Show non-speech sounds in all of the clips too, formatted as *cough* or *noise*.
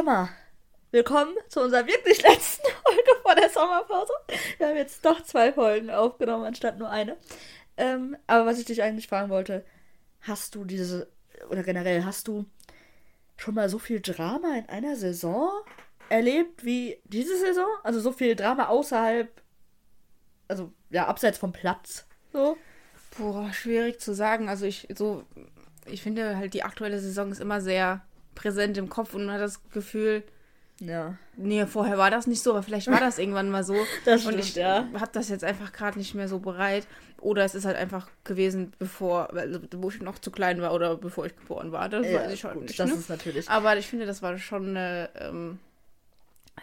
Sommer. Willkommen zu unserer wirklich *laughs* letzten Folge vor der Sommerpause. Wir haben jetzt doch zwei Folgen aufgenommen, anstatt nur eine. Ähm, aber was ich dich eigentlich fragen wollte, hast du diese, oder generell, hast du schon mal so viel Drama in einer Saison erlebt wie diese Saison? Also so viel Drama außerhalb, also ja, abseits vom Platz. So? Boah, schwierig zu sagen. Also ich so, ich finde halt die aktuelle Saison ist immer sehr präsent im Kopf und man hat das Gefühl, Ja. nee, vorher war das nicht so, aber vielleicht war das *laughs* irgendwann mal so. Das und stimmt, ich ja. habe das jetzt einfach gerade nicht mehr so bereit. Oder es ist halt einfach gewesen, bevor, wo ich noch zu klein war oder bevor ich geboren war. Das Ja, weiß ich schon gut, nicht. das ne? ist natürlich. Aber ich finde, das war schon eine ähm,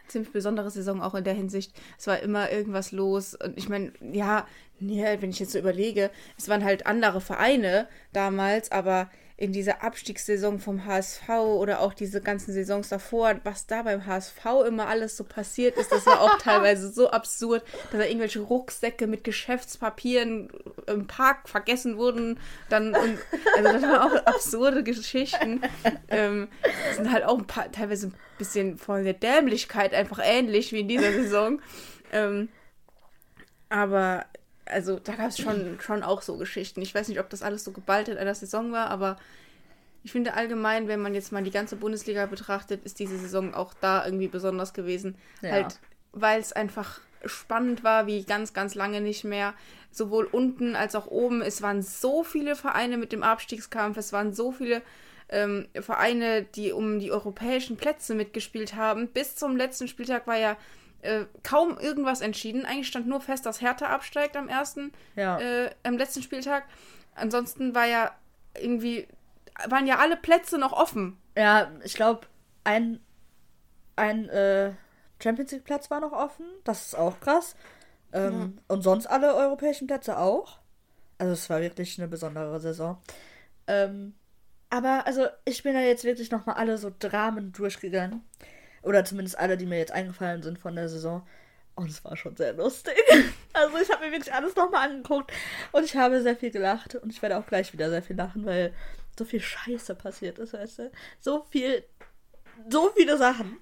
ziemlich besondere Saison auch in der Hinsicht. Es war immer irgendwas los. Und ich meine, ja, nee, wenn ich jetzt so überlege, es waren halt andere Vereine damals, aber in dieser Abstiegssaison vom HSV oder auch diese ganzen Saisons davor, was da beim HSV immer alles so passiert ist, das war auch *laughs* teilweise so absurd, dass da irgendwelche Rucksäcke mit Geschäftspapieren im Park vergessen wurden. Dann, und, also das waren auch *laughs* absurde Geschichten. Ähm, das sind halt auch ein paar, teilweise ein bisschen von der Dämlichkeit einfach ähnlich wie in dieser Saison. Ähm, aber also da gab es schon, *clears throat* schon auch so Geschichten. Ich weiß nicht, ob das alles so geballt in einer Saison war, aber ich finde allgemein, wenn man jetzt mal die ganze Bundesliga betrachtet, ist diese Saison auch da irgendwie besonders gewesen. Ja. Halt, weil es einfach spannend war, wie ganz, ganz lange nicht mehr. Sowohl unten als auch oben. Es waren so viele Vereine mit dem Abstiegskampf. Es waren so viele ähm, Vereine, die um die europäischen Plätze mitgespielt haben. Bis zum letzten Spieltag war ja äh, kaum irgendwas entschieden. Eigentlich stand nur fest, dass Hertha absteigt am ersten, Ja. äh, am letzten Spieltag. Ansonsten war ja irgendwie, waren ja alle Plätze noch offen. Ja, ich glaube, ein, ein äh, Champions League Platz war noch offen. Das ist auch krass. Ähm, Und sonst alle europäischen Plätze auch. Also es war wirklich eine besondere Saison. Ähm, aber also ich bin da jetzt wirklich nochmal alle so Dramen durchgegangen. Oder zumindest alle, die mir jetzt eingefallen sind von der Saison. Und es war schon sehr lustig. *laughs* Also ich habe mir wirklich alles nochmal angeguckt. Und ich habe sehr viel gelacht. Und ich werde auch gleich wieder sehr viel lachen, weil so viel Scheiße passiert ist, weißt du? So viel, so viele Sachen.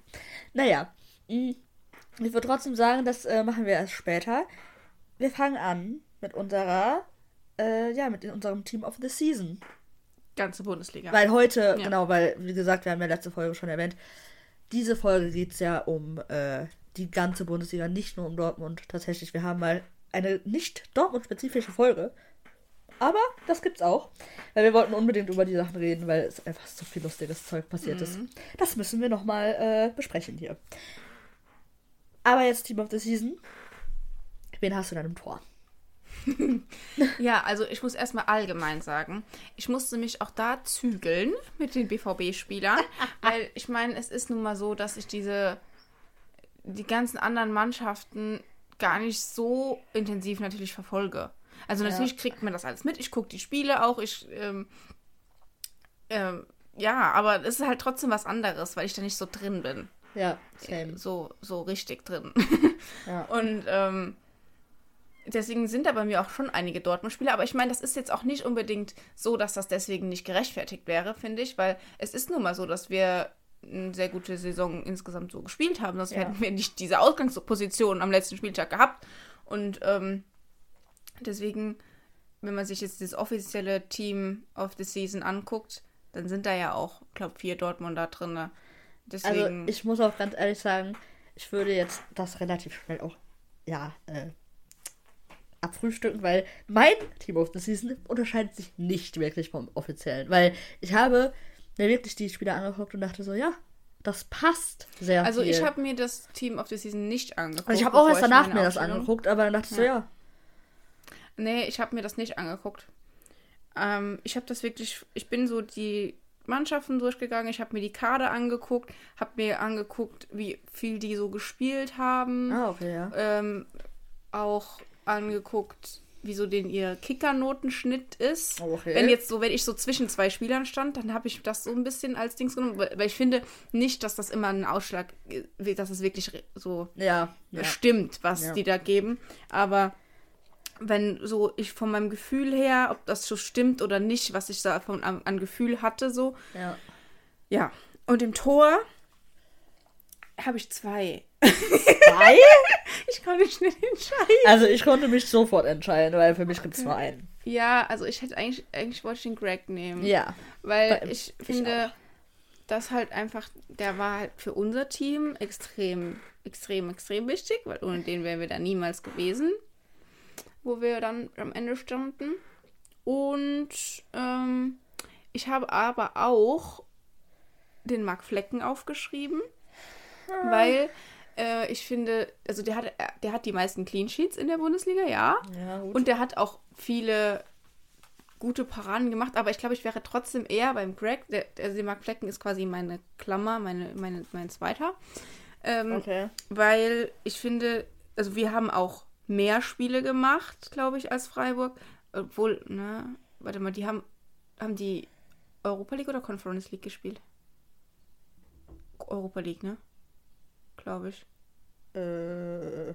Naja, mh, ich würde trotzdem sagen, das äh, machen wir erst später. Wir fangen an mit unserer, äh, ja, mit unserem Team of the Season. Ganze Bundesliga. Weil heute, Ja. genau, weil, wie gesagt, wir haben ja letzte Folge schon erwähnt, diese Folge geht es ja um äh, die ganze Bundesliga, nicht nur um Dortmund. Tatsächlich, wir haben mal eine nicht Dortmund-spezifische Folge. Aber das gibt's auch. Weil wir wollten unbedingt über die Sachen reden, weil es einfach so viel lustiges Zeug passiert ist. Das müssen wir nochmal äh, besprechen hier. Aber jetzt Team of the Season. Wen hast du denn im Tor? *laughs* Ja, also ich muss erstmal allgemein sagen, ich musste mich auch da zügeln mit den BVB-Spielern, *laughs* weil ich meine, es ist nun mal so, dass ich diese, die ganzen anderen Mannschaften gar nicht so intensiv natürlich verfolge. Also Ja. natürlich kriegt man das alles mit, ich gucke die Spiele auch, ich, ähm, ähm, ja, aber es ist halt trotzdem was anderes, weil ich da nicht so drin bin. Ja, same. So, so richtig drin. Ja. *laughs* Und ähm, deswegen sind da bei mir auch schon einige Dortmund-Spieler. Aber ich meine, das ist jetzt auch nicht unbedingt so, dass das deswegen nicht gerechtfertigt wäre, finde ich. Weil es ist nun mal so, dass wir eine sehr gute Saison insgesamt so gespielt haben. Sonst Ja. hätten wir nicht diese Ausgangsposition am letzten Spieltag gehabt. Und ähm, deswegen, wenn man sich jetzt das offizielle Team of the Season anguckt, dann sind da ja auch, glaube vier Dortmunder drin. Also Deswegen. ich muss auch ganz ehrlich sagen, ich würde jetzt das relativ schnell auch, ja, äh, abfrühstücken, weil mein Team of the Season unterscheidet sich nicht wirklich vom offiziellen. Weil ich habe mir wirklich die Spieler angeguckt und dachte so, ja, das passt sehr Also viel. ich habe mir das Team of the Season nicht angeguckt. also ich habe auch erst danach mir das angeguckt, aber dann dachte ich so, ja. Nee, ich habe mir das nicht angeguckt. Ähm, ich habe das wirklich, ich bin so die Mannschaften durchgegangen, ich habe mir die Kader angeguckt, habe mir angeguckt, wie viel die so gespielt haben, Ah, okay, ja. ähm, auch angeguckt, wie so den ihr Kickernotenschnitt ist. Okay. Wenn jetzt so, wenn ich so zwischen zwei Spielern stand, dann habe ich das so ein bisschen als Dings genommen, weil ich finde nicht, dass das immer einen Ausschlag, äh, dass es wirklich so Ja, ja. stimmt, was Ja. die da geben. Aber wenn so ich von meinem Gefühl her, ob das so stimmt oder nicht, was ich da von, an, an Gefühl hatte, so, ja. ja. Und im Tor Habe ich zwei. Zwei? *laughs* Ich kann mich nicht entscheiden. Also ich konnte mich sofort entscheiden, weil für mich gibt es nur einen. Ja, also ich hätte eigentlich, eigentlich wollte ich den Greg nehmen. Ja. Weil Bei- ich ich finde, das halt einfach, der war halt für unser Team extrem, extrem, extrem wichtig, weil ohne den wären wir da niemals gewesen, wo wir dann am Ende standen. Und ähm, ich habe aber auch den Mark Flecken aufgeschrieben, weil äh, ich finde, also der hat, der hat die meisten Clean Sheets in der Bundesliga, ja. Ja. Und der hat auch viele gute Paraden gemacht, aber ich glaube, ich wäre trotzdem eher beim Greg. Der, also der Mark Flecken ist quasi meine Klammer, meine, meine, mein zweiter. Ähm, Okay. Weil ich finde, also wir haben auch mehr Spiele gemacht, glaube ich, als Freiburg. Obwohl, ne, warte mal, die haben, haben die Europa League oder Conference League gespielt? Europa League, ne? Glaube ich. Äh,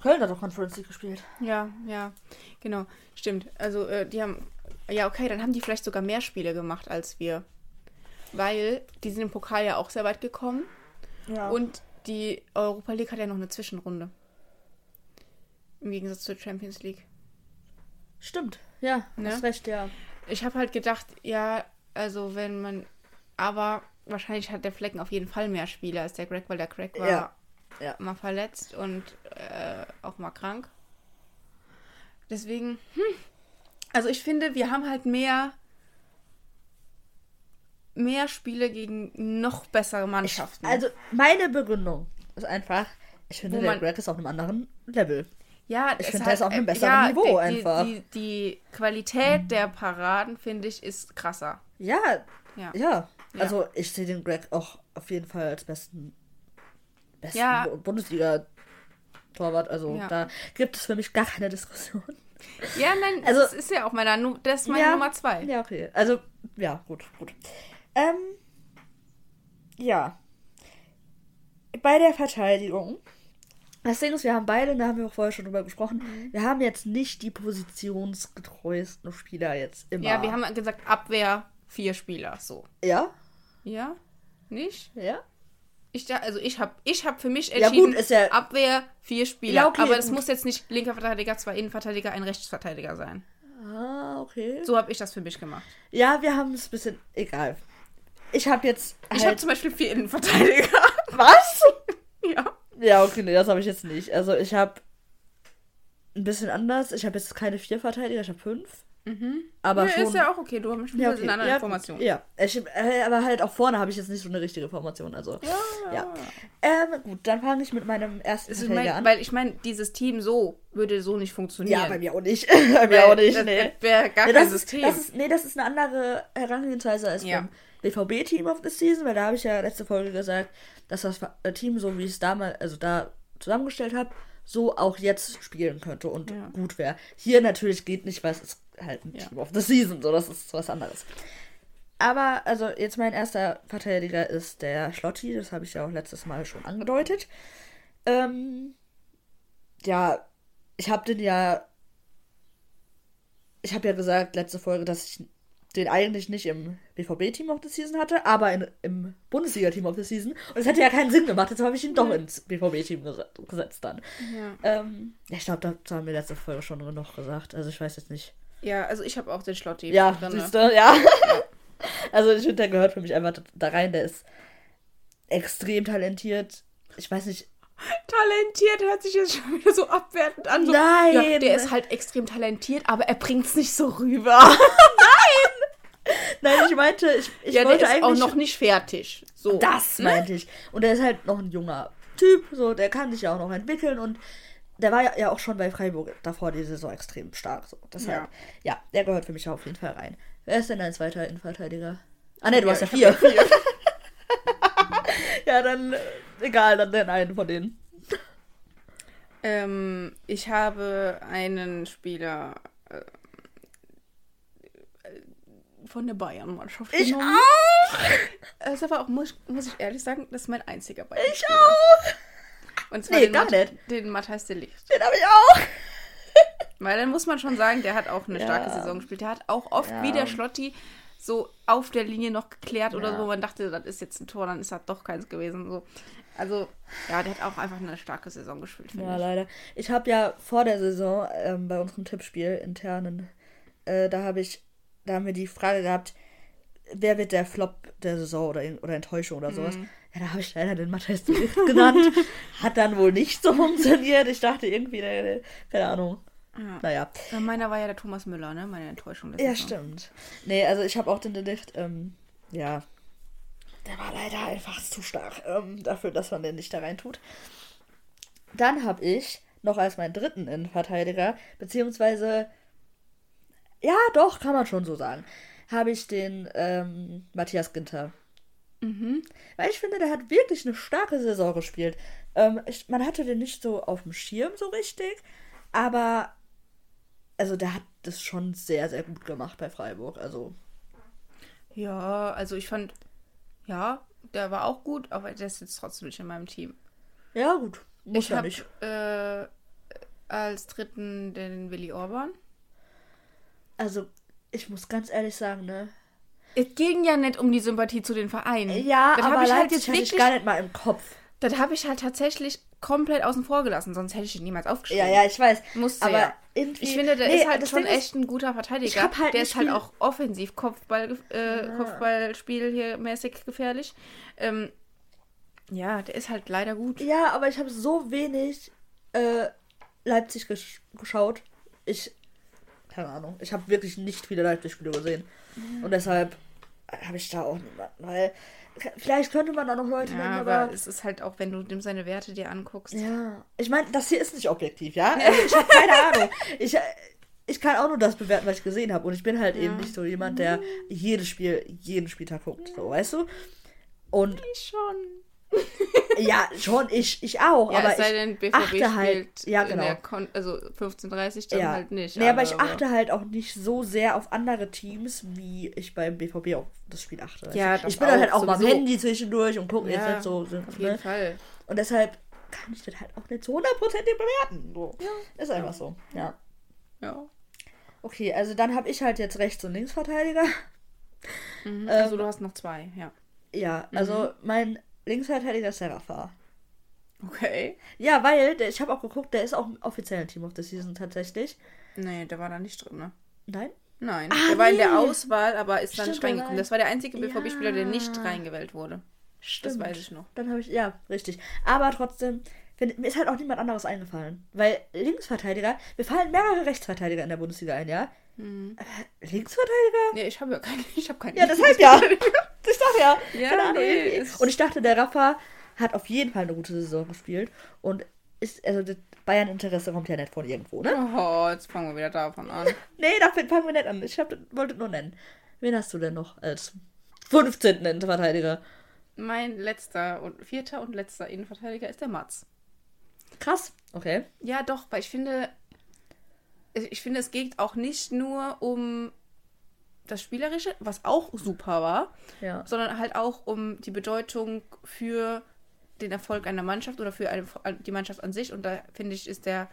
Köln hat doch Conference League gespielt. Ja, ja, genau, stimmt. Also äh, die haben, ja okay, dann haben die vielleicht sogar mehr Spiele gemacht als wir. Weil die sind im Pokal ja auch sehr weit gekommen Ja. und die Europa League hat ja noch eine Zwischenrunde. Im Gegensatz zur Champions League. Stimmt. Ja, Ne? hast recht, ja. Ich habe halt gedacht, ja, also wenn man, aber wahrscheinlich hat der Flecken auf jeden Fall mehr Spiele als der Greg, weil der Greg war Ja, ja. mal verletzt und äh, auch mal krank. Deswegen, hm. Also ich finde, wir haben halt mehr mehr Spiele gegen noch bessere Mannschaften. Also, meine Begründung ist einfach, ich finde, der Greg ist auf einem anderen Level. ja, ich finde, der ist auf einem äh, besseren ja, Niveau die, einfach. Die, die, die Qualität der Paraden, finde ich, ist krasser. Ja, Ja. ja. Ja. Also, ich sehe den Greg auch auf jeden Fall als besten, besten Ja. Bu- Bundesliga-Torwart. Also, Ja. da gibt es für mich gar keine Diskussion. Ja, nein, *laughs* Also- das ist ja auch meiner, Nu- das ist meine Ja. Nummer zwei. Ja, okay. Also, ja, gut, gut. Ähm, ja. Bei der Verteidigung. Das Ding ist, wir haben beide, da haben wir auch vorher schon drüber gesprochen, Mhm. wir haben jetzt nicht die positionsgetreuesten Spieler jetzt immer. Ja, wir haben gesagt, Abwehr, vier Spieler, so. Ja? Ja? Nicht? Ja? Ich, also ich habe ich hab für mich Ja, entschieden, gut, ist ja- Abwehr, vier Spieler. Ja, okay, aber das gut. muss jetzt nicht linker Verteidiger, zwei Innenverteidiger, ein Rechtsverteidiger sein. Ah, okay. So habe ich das für mich gemacht. Ja, wir haben es ein bisschen. Egal. Ich habe jetzt. Ich habe Halt, zum Beispiel vier Innenverteidiger. *laughs* was? *laughs* ja. Ja, okay, nee, das habe ich jetzt nicht. Also, ich habe ein bisschen anders. Ich habe jetzt keine vier Verteidiger, ich habe fünf. Aber Nee, ist ja auch okay, du hast Ja, ja, eine andere ja, Information. Ja, äh, aber halt auch vorne habe ich jetzt nicht so eine richtige Formation. Also, Ja. ja. Ähm, gut, dann fange ich mit meinem ersten Verteidiger mein, an. weil ich meine, dieses Team so würde so nicht funktionieren. Ja, bei mir auch nicht. *laughs* bei mir auch nicht, das, nee. Das wäre gar Ja, kein das, ist, System. das ist, nee, das ist eine andere Herangehensweise als Ja. beim BVB-Team of the Season, weil da habe ich ja letzte Folge gesagt, dass das äh, Team, so wie ich es damals, also da zusammengestellt habe, so auch jetzt spielen könnte und Ja. gut wäre. Hier natürlich geht nicht, weil es halt ein Ja. Team of the Season, so das ist was anderes. Aber, also jetzt mein erster Verteidiger ist der Schlotti, das habe ich ja auch letztes Mal schon angedeutet. Ähm, ja, ich habe den ja. Ich habe ja gesagt, letzte Folge, dass ich den eigentlich nicht im BVB-Team of the Season hatte, aber in, im Bundesliga-Team of the Season. Und es hätte ja keinen Sinn gemacht, jetzt habe ich ihn doch ins BVB-Team ges gesetzt dann. ja. Ähm, ich glaube, dazu haben wir letzte Folge schon genug gesagt. Also ich weiß jetzt nicht. Ja, also ich habe auch den Schlotti. Ja, drinne. siehst du, ja. *laughs* also ich finde, der gehört für mich einfach da rein. Der ist extrem talentiert. Ich weiß nicht, Talentiert hört sich jetzt schon wieder so abwertend an. So, Nein. Ja, der ist halt extrem talentiert, aber er bringt es nicht so rüber. *laughs* Nein, ich meinte, ich, ich ja, der wollte ist eigentlich. auch noch nicht fertig. So. Das meinte ich. Und er ist halt noch ein junger Typ, so, der kann sich ja auch noch entwickeln und der war ja, ja auch schon bei Freiburg davor die Saison extrem stark. So. Deshalb, ja. der gehört für mich auf jeden Fall rein. Wer ist denn dein zweiter Innenverteidiger? Ah ne, du Ja, hast ja ich vier. *laughs* ja, dann, äh, egal, dann den einen von denen. Ähm, ich habe einen Spieler äh, äh, von der Bayern-Mannschaft Ich genommen. auch! Das ist aber auch, muss, muss ich ehrlich sagen, das ist mein einziger Bayern. Ich auch! Und zwar Nee, den, gar Mat nicht. den Matthijs de. Den habe ich auch! *laughs* Weil dann muss man schon sagen, der hat auch eine Ja. starke Saison gespielt. Der hat auch oft Ja. wie der Schlotti so auf der Linie noch geklärt oder Ja. so, wo man dachte, das ist jetzt ein Tor, dann ist das doch keins gewesen. So. Also, ja, der hat auch einfach eine starke Saison gespielt, finde Ja, ich. leider. Ich habe ja vor der Saison ähm, bei unserem Tippspiel internen, äh, da habe ich, da haben wir die Frage gehabt, wer wird der Flop der Saison oder, oder Enttäuschung oder sowas. Mhm. Ja, da habe ich leider den Matthias de *laughs* Ligt genannt. Hat dann wohl nicht so funktioniert. Ich dachte irgendwie, der, der, keine Ahnung. Ja. Naja. Ja, Meiner war ja der Thomas Müller, ne? Meine Enttäuschung. Ja, stimmt. Nee, also ich habe auch den de Ligt, ähm, ja, der war leider einfach zu stark ähm, dafür, dass man den nicht da rein tut. Dann habe ich noch als meinen dritten Innenverteidiger, beziehungsweise, ja, doch, kann man schon so sagen, habe ich den ähm, Matthias Ginter. Mhm. Weil ich finde, der hat wirklich eine starke Saison gespielt. Ähm, ich, man hatte den nicht so auf dem Schirm so richtig, aber also der hat das schon sehr, sehr gut gemacht bei Freiburg. Also Ja, also ich fand, ja, der war auch gut, aber der ist jetzt trotzdem nicht in meinem Team. Ja, gut. Muss ich ja habe äh, als dritten den Willi Orban. Also, ich muss ganz ehrlich sagen, ne? Es ging ja nicht um die Sympathie zu den Vereinen. Ja, das aber ich halt jetzt hatte ich wirklich, gar nicht mal im Kopf. das habe ich halt tatsächlich komplett außen vor gelassen, sonst hätte ich ihn niemals aufgeschrieben. Ja, ja, ich weiß. Musste aber ja. Ich finde, der Nee, ist halt schon ist- echt ein guter Verteidiger. Halt der ist halt auch offensiv Kopfball, äh, Kopfballspiel hier mäßig gefährlich. Ähm, ja, der ist halt leider gut. Ja, aber ich habe so wenig äh, Leipzig gesch geschaut. Ich. Keine Ahnung. Ich habe wirklich nicht viele Leipzig-Spiele gesehen. Und deshalb habe ich da auch niemanden. Weil. Vielleicht könnte man da noch Leute nennen, Ja, aber. aber es ist halt auch, wenn du dem seine Werte dir anguckst. Ja, ich meine, das hier ist nicht objektiv, ja? Also ich habe keine *laughs* Ahnung. Ich, äh, ich kann auch nur das bewerten, was ich gesehen habe. Und ich bin halt eben nicht so jemand, der jedes Spiel, jeden Spieltag guckt, so, weißt du? Und Ich schon. *laughs* ja, schon, ich, ich auch. Ja, aber es sei ich denn, BVB achte halt, ja, genau. also 15.30 dann ja. halt nicht. Nee, aber ich aber- achte halt auch nicht so sehr auf andere Teams, wie ich beim BVB auf das Spiel achte. Ja, ich bin dann halt auch, auch mal am. Handy zwischendurch und gucke jetzt Ja, nicht so. Auf jeden Ne? Fall. Und deshalb kann ich das halt auch nicht zu 100% bewerten. So. Ist einfach so, ja. Ja. Okay, also dann habe ich halt jetzt Rechts- und Linksverteidiger. Mhm. Ähm, also du hast noch zwei, ja. Ja, also mein Linksverteidiger Rafa. Okay. Ja, weil, der, ich habe auch geguckt, der ist auch im offiziellen Team of the Season tatsächlich. Nee, der war da nicht drin, ne? Nein? Nein. Ah, der war in der. Auswahl, aber ist da nicht Stimmt, reingekommen. Das war der einzige BVB-Spieler, der nicht Ja. reingewählt wurde. Stimmt. Das weiß ich noch. Dann habe ich, ja, richtig. Aber trotzdem, find, mir ist halt auch niemand anderes eingefallen. Weil Linksverteidiger, mir fallen mehrere Rechtsverteidiger in der Bundesliga ein, ja? Hm. Äh, Linksverteidiger? Nee, ich habe ja keine. Ich habe keine. Ja, deshalb ja. Ich sag ja. Ja, Keine Ahnung, nee, Und ich dachte, der Rafa hat auf jeden Fall eine gute Saison gespielt. Und ist, also das Bayern-Interesse kommt ja nicht von irgendwo, ne? Oh, jetzt fangen wir wieder davon an. *laughs* Nee, dafür fangen wir nicht an. Ich hab, wollte nur nennen. Wen hast du denn noch als 15. Innenverteidiger? Mein letzter und vierter und letzter Innenverteidiger ist der Mats. Krass. Okay. Ja, doch, weil ich finde, ich finde, es geht auch nicht nur um das Spielerische, was auch super war, Ja. sondern halt auch um die Bedeutung für den Erfolg einer Mannschaft oder für eine, die Mannschaft an sich. Und da finde ich, ist der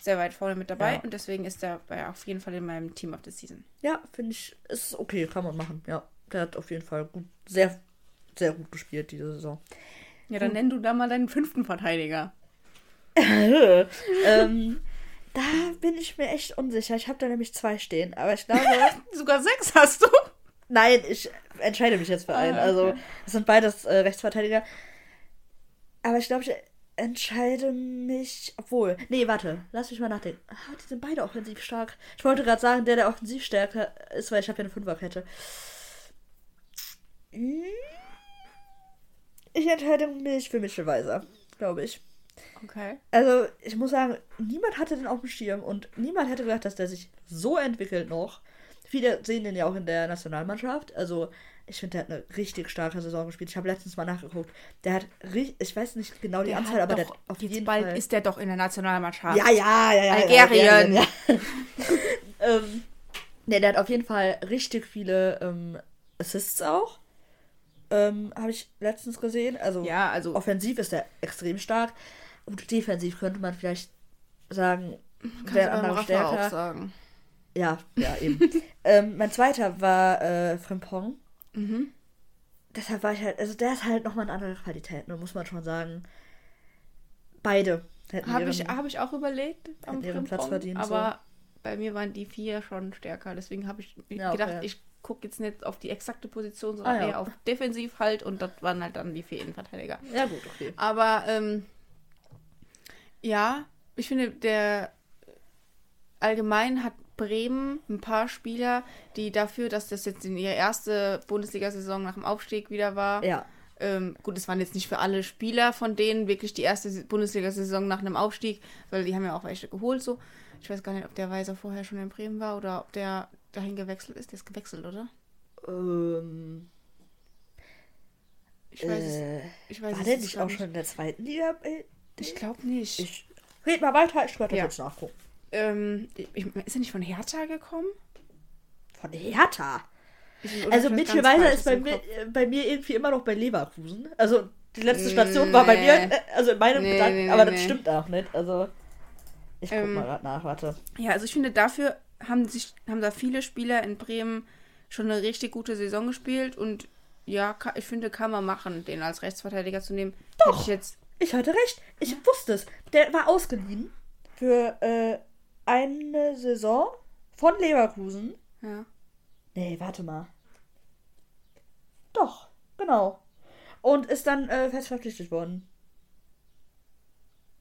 sehr weit vorne mit dabei Ja. und deswegen ist bei auf jeden Fall in meinem Team of the Season. Ja, finde ich, ist okay, kann man machen. Ja. Der hat auf jeden Fall gut, sehr, sehr gut gespielt diese Saison. Ja, dann nenn du da mal deinen fünften Verteidiger. *laughs* ähm, da bin ich mir echt unsicher. Ich habe da nämlich zwei stehen. Aber ich glaube, *laughs* Sogar sechs hast du. nein, ich entscheide mich jetzt für einen. Ah, Also, okay. es sind beides äh, Rechtsverteidiger. Aber ich glaube, ich entscheide mich. Obwohl. Nee, warte. Lass mich mal nachdenken. Ah, die sind beide offensiv stark. Ich wollte gerade sagen, der, der offensiv stärker ist, weil ich habe ja eine Fünferkette. Hm. Ich entscheide mich für Mitchell Weiser, glaube ich. Okay. Also, ich muss sagen, niemand hatte den auf dem Schirm und niemand hätte gedacht, dass der sich so entwickelt noch. Viele sehen den ja auch in der Nationalmannschaft. Also, ich finde, der hat eine richtig starke Saison gespielt. Ich habe letztens mal nachgeguckt. Der hat, ri- ich weiß nicht genau die Der Anzahl, aber der hat auf jeden bald Fall. ist der doch in der Nationalmannschaft. ja, ja, ja, ja. Algerien. Ja. *laughs* ähm, nee, der hat auf jeden Fall richtig viele ähm, Assists auch. Ähm, habe ich letztens gesehen. Also, Ja, also offensiv ist er extrem stark. Und defensiv könnte man vielleicht sagen, kannst beim andere stärker. auch sagen. Ja, ja, eben. *laughs* ähm, mein zweiter war äh, Frimpong. Mhm. deshalb war ich halt, also der ist halt nochmal eine andere Qualität, ne, muss man schon sagen. Beide Habe ich, hab ich auch überlegt am ihren Platz verdient, aber bei mir waren die vier schon stärker. Deswegen habe ich Ja, okay. gedacht, ich gucke jetzt nicht auf die exakte Position, sondern Ah, ja. eher auf defensiv halt und das waren halt dann die vier Innenverteidiger. Ja, gut, okay. Aber ähm, ja, ich finde, der allgemein hat Bremen ein paar Spieler, die dafür, dass das jetzt in ihre erste Bundesliga-Saison nach dem Aufstieg wieder war. Ja. Ähm, gut, es waren jetzt nicht für alle Spieler von denen wirklich die erste Bundesliga-Saison nach einem Aufstieg, weil die haben ja auch welche geholt so. Ich weiß gar nicht, ob der Weiser vorher schon in Bremen war oder ob der dahin gewechselt ist. Der ist gewechselt, oder? Ähm, Ich weiß äh, es. Ich weiß war es der nicht auch schon in der zweiten Liga? Ich glaube nicht. Ich red mal weiter, ich werde Ja. jetzt nachgucken. ähm, ich, ist er nicht von Hertha gekommen? Von Hertha. Ich- Also Mitchell ist bei mir, äh, bei mir irgendwie immer noch bei Leverkusen. Also die letzte Station war bei Nee. mir, äh, also in meinem Nee, Gedanken, nee, nee, aber das nee. stimmt auch nicht. Also ich guck Ähm, mal gerade nach, warte. Ja, also ich finde, dafür haben sich haben da viele Spieler in Bremen schon eine richtig gute Saison gespielt und ja, ich finde, kann man machen, den als Rechtsverteidiger zu nehmen. Hätte Doch. ich jetzt. Ich hatte recht. Ich wusste es. Der war ausgeliehen für äh, eine Saison von Leverkusen. Ja. Nee, warte mal. Doch, genau. Und ist dann äh, fest verpflichtet worden.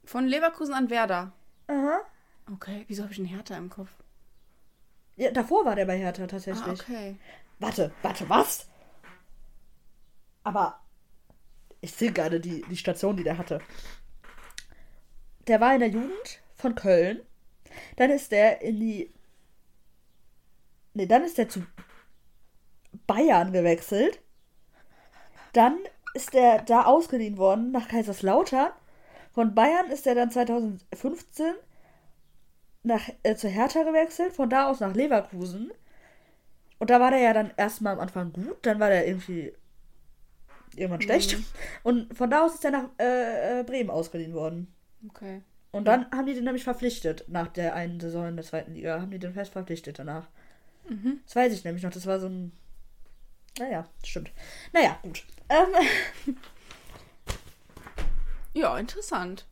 Von Leverkusen an Werder. Aha. Okay, wieso habe ich einen Hertha im Kopf? Ja, davor war der bei Hertha tatsächlich. Ah, okay. Warte, warte, was? Aber ich sehe gerade die, die Station, die der hatte. Der war in der Jugend von Köln. Dann ist der in die. Ne, dann ist der zu Bayern gewechselt. Dann ist der da ausgeliehen worden nach Kaiserslautern. Von Bayern ist er dann 2015 nach, äh, zu Hertha gewechselt, von da aus nach Leverkusen. Und da war der ja dann erstmal am Anfang gut, dann war der irgendwie irgendwann schlecht. Und von da aus ist er nach äh, äh, Bremen ausgeliehen worden. Okay. Und dann haben die den nämlich verpflichtet, nach der einen Saison in der zweiten Liga, haben die den fest verpflichtet danach. Das weiß ich nämlich noch, das war so ein. Naja, stimmt. Naja, gut. Ähm, *laughs* Ja, interessant.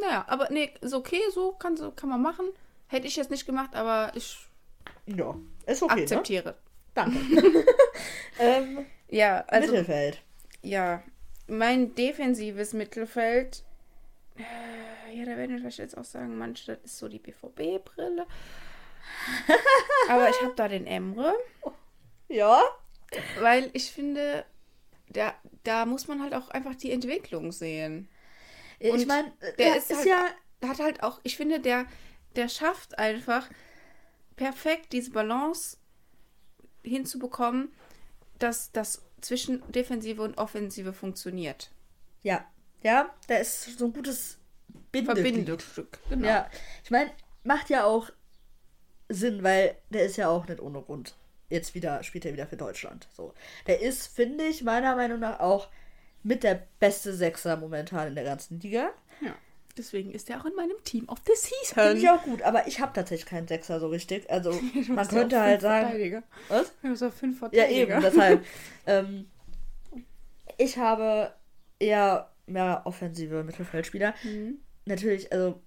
Naja, aber nee, ist okay, so kann, so kann man machen. Hätte ich jetzt nicht gemacht, aber ich ja, ist okay, ne? akzeptiere. Danke. *laughs* *laughs* ähm, Ja, also Mittelfeld. Ja, mein defensives Mittelfeld. äh, Ja, da werden wir vielleicht jetzt auch sagen, manche, das ist so die BVB-Brille. *laughs* Aber ich habe da den Emre, Ja. weil ich finde, da, da muss man halt auch einfach die Entwicklung sehen. ich Und meine, der ist ist, halt- ja. hat halt auch, ich finde, der, der schafft einfach perfekt diese Balance hinzubekommen, dass das zwischen Defensive und Offensive funktioniert. Ja. Ja, der ist so ein gutes. Verbindungsstück. Genau. Ja, ich meine, macht ja auch Sinn, weil der ist ja auch nicht ohne Grund. Jetzt wieder, spielt er wieder für Deutschland. So. Der ist, finde ich, meiner Meinung nach auch mit der beste Sechser momentan in der ganzen Liga. Ja. Deswegen ist er auch in meinem Team of the Finde ich Season. auch gut, aber ich habe tatsächlich keinen Sechser so richtig. Also, *laughs* man ja könnte halt sagen. Was? Hast ja fünf Ja, Verteidiger. eben, deshalb. *laughs* ähm, ich habe eher mehr offensive Mittelfeldspieler. Mhm. Natürlich, also,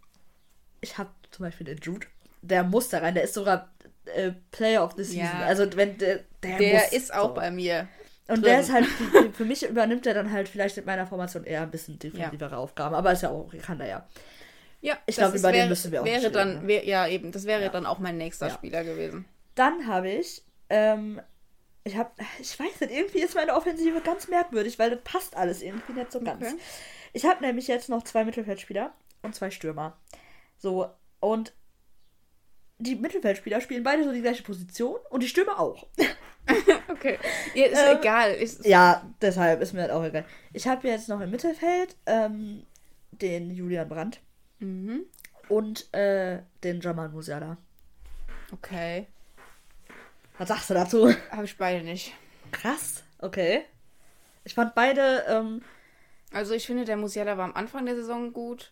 ich habe zum Beispiel den Jude. Der muss da rein. Der ist sogar äh, Player of the Season. Ja. Also, wenn der. Der, Der muss, ist auch so. bei mir. Und drin. der ist halt, für, mich übernimmt er dann halt vielleicht mit meiner Formation eher ein bisschen defensivere Aufgaben. Aber ist ja auch, kann er ja. Ja, Ich glaube, über den wäre, müssen wir auch wäre dann, reden. wär, Ja, eben. Das wäre Ja. dann auch mein nächster Ja. Spieler gewesen. Dann habe ich, ähm, ich habe, ich weiß nicht, irgendwie ist meine Offensive ganz merkwürdig, weil das passt alles irgendwie nicht so ganz. Okay. Ich habe nämlich jetzt noch zwei Mittelfeldspieler und zwei Stürmer. So, und die Mittelfeldspieler spielen beide so die gleiche Position und die Stürmer auch. *laughs* Okay. Ja, ist Ähm, egal. Ist, Ja, deshalb ist mir das auch egal. Ich habe jetzt noch im Mittelfeld ähm, den Julian Brandt Mhm. und äh, den Jamal Musiala. Okay. Was sagst du dazu? Habe ich beide nicht. Krass, okay. Ich fand beide, ähm, Also ich finde, der Musiala war am Anfang der Saison gut.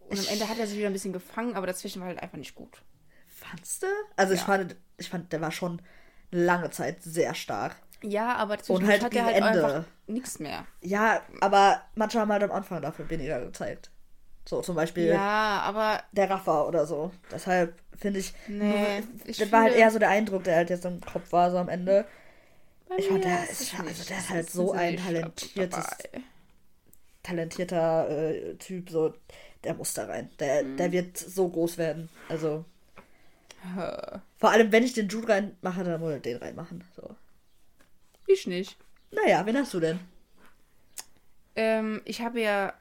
Und am Ende hat er sich wieder ein bisschen gefangen, aber dazwischen war halt einfach nicht gut. fandst du? Also ich Ja. fand, ich fand, der war schon lange Zeit sehr stark. Ja, aber Und halt hat er halt Ende. einfach nichts mehr. Ja, aber manche haben halt am Anfang dafür weniger gezeigt. So zum Beispiel Ja, aber der Raffer oder so. Deshalb finde ich, nee. das Ich war halt eher so der Eindruck, der halt jetzt im Kopf war, so am Ende. ich fand, der ist ist- also der ist Das halt so ein talentiertes-. Talentierter äh, Typ, so, der muss da rein. Der, Mhm. der wird so groß werden. Also. Vor allem, wenn ich den Jude reinmache, dann muss ich den reinmachen. So. Ich nicht. Naja, wen hast du denn? Ähm, ich habe ja,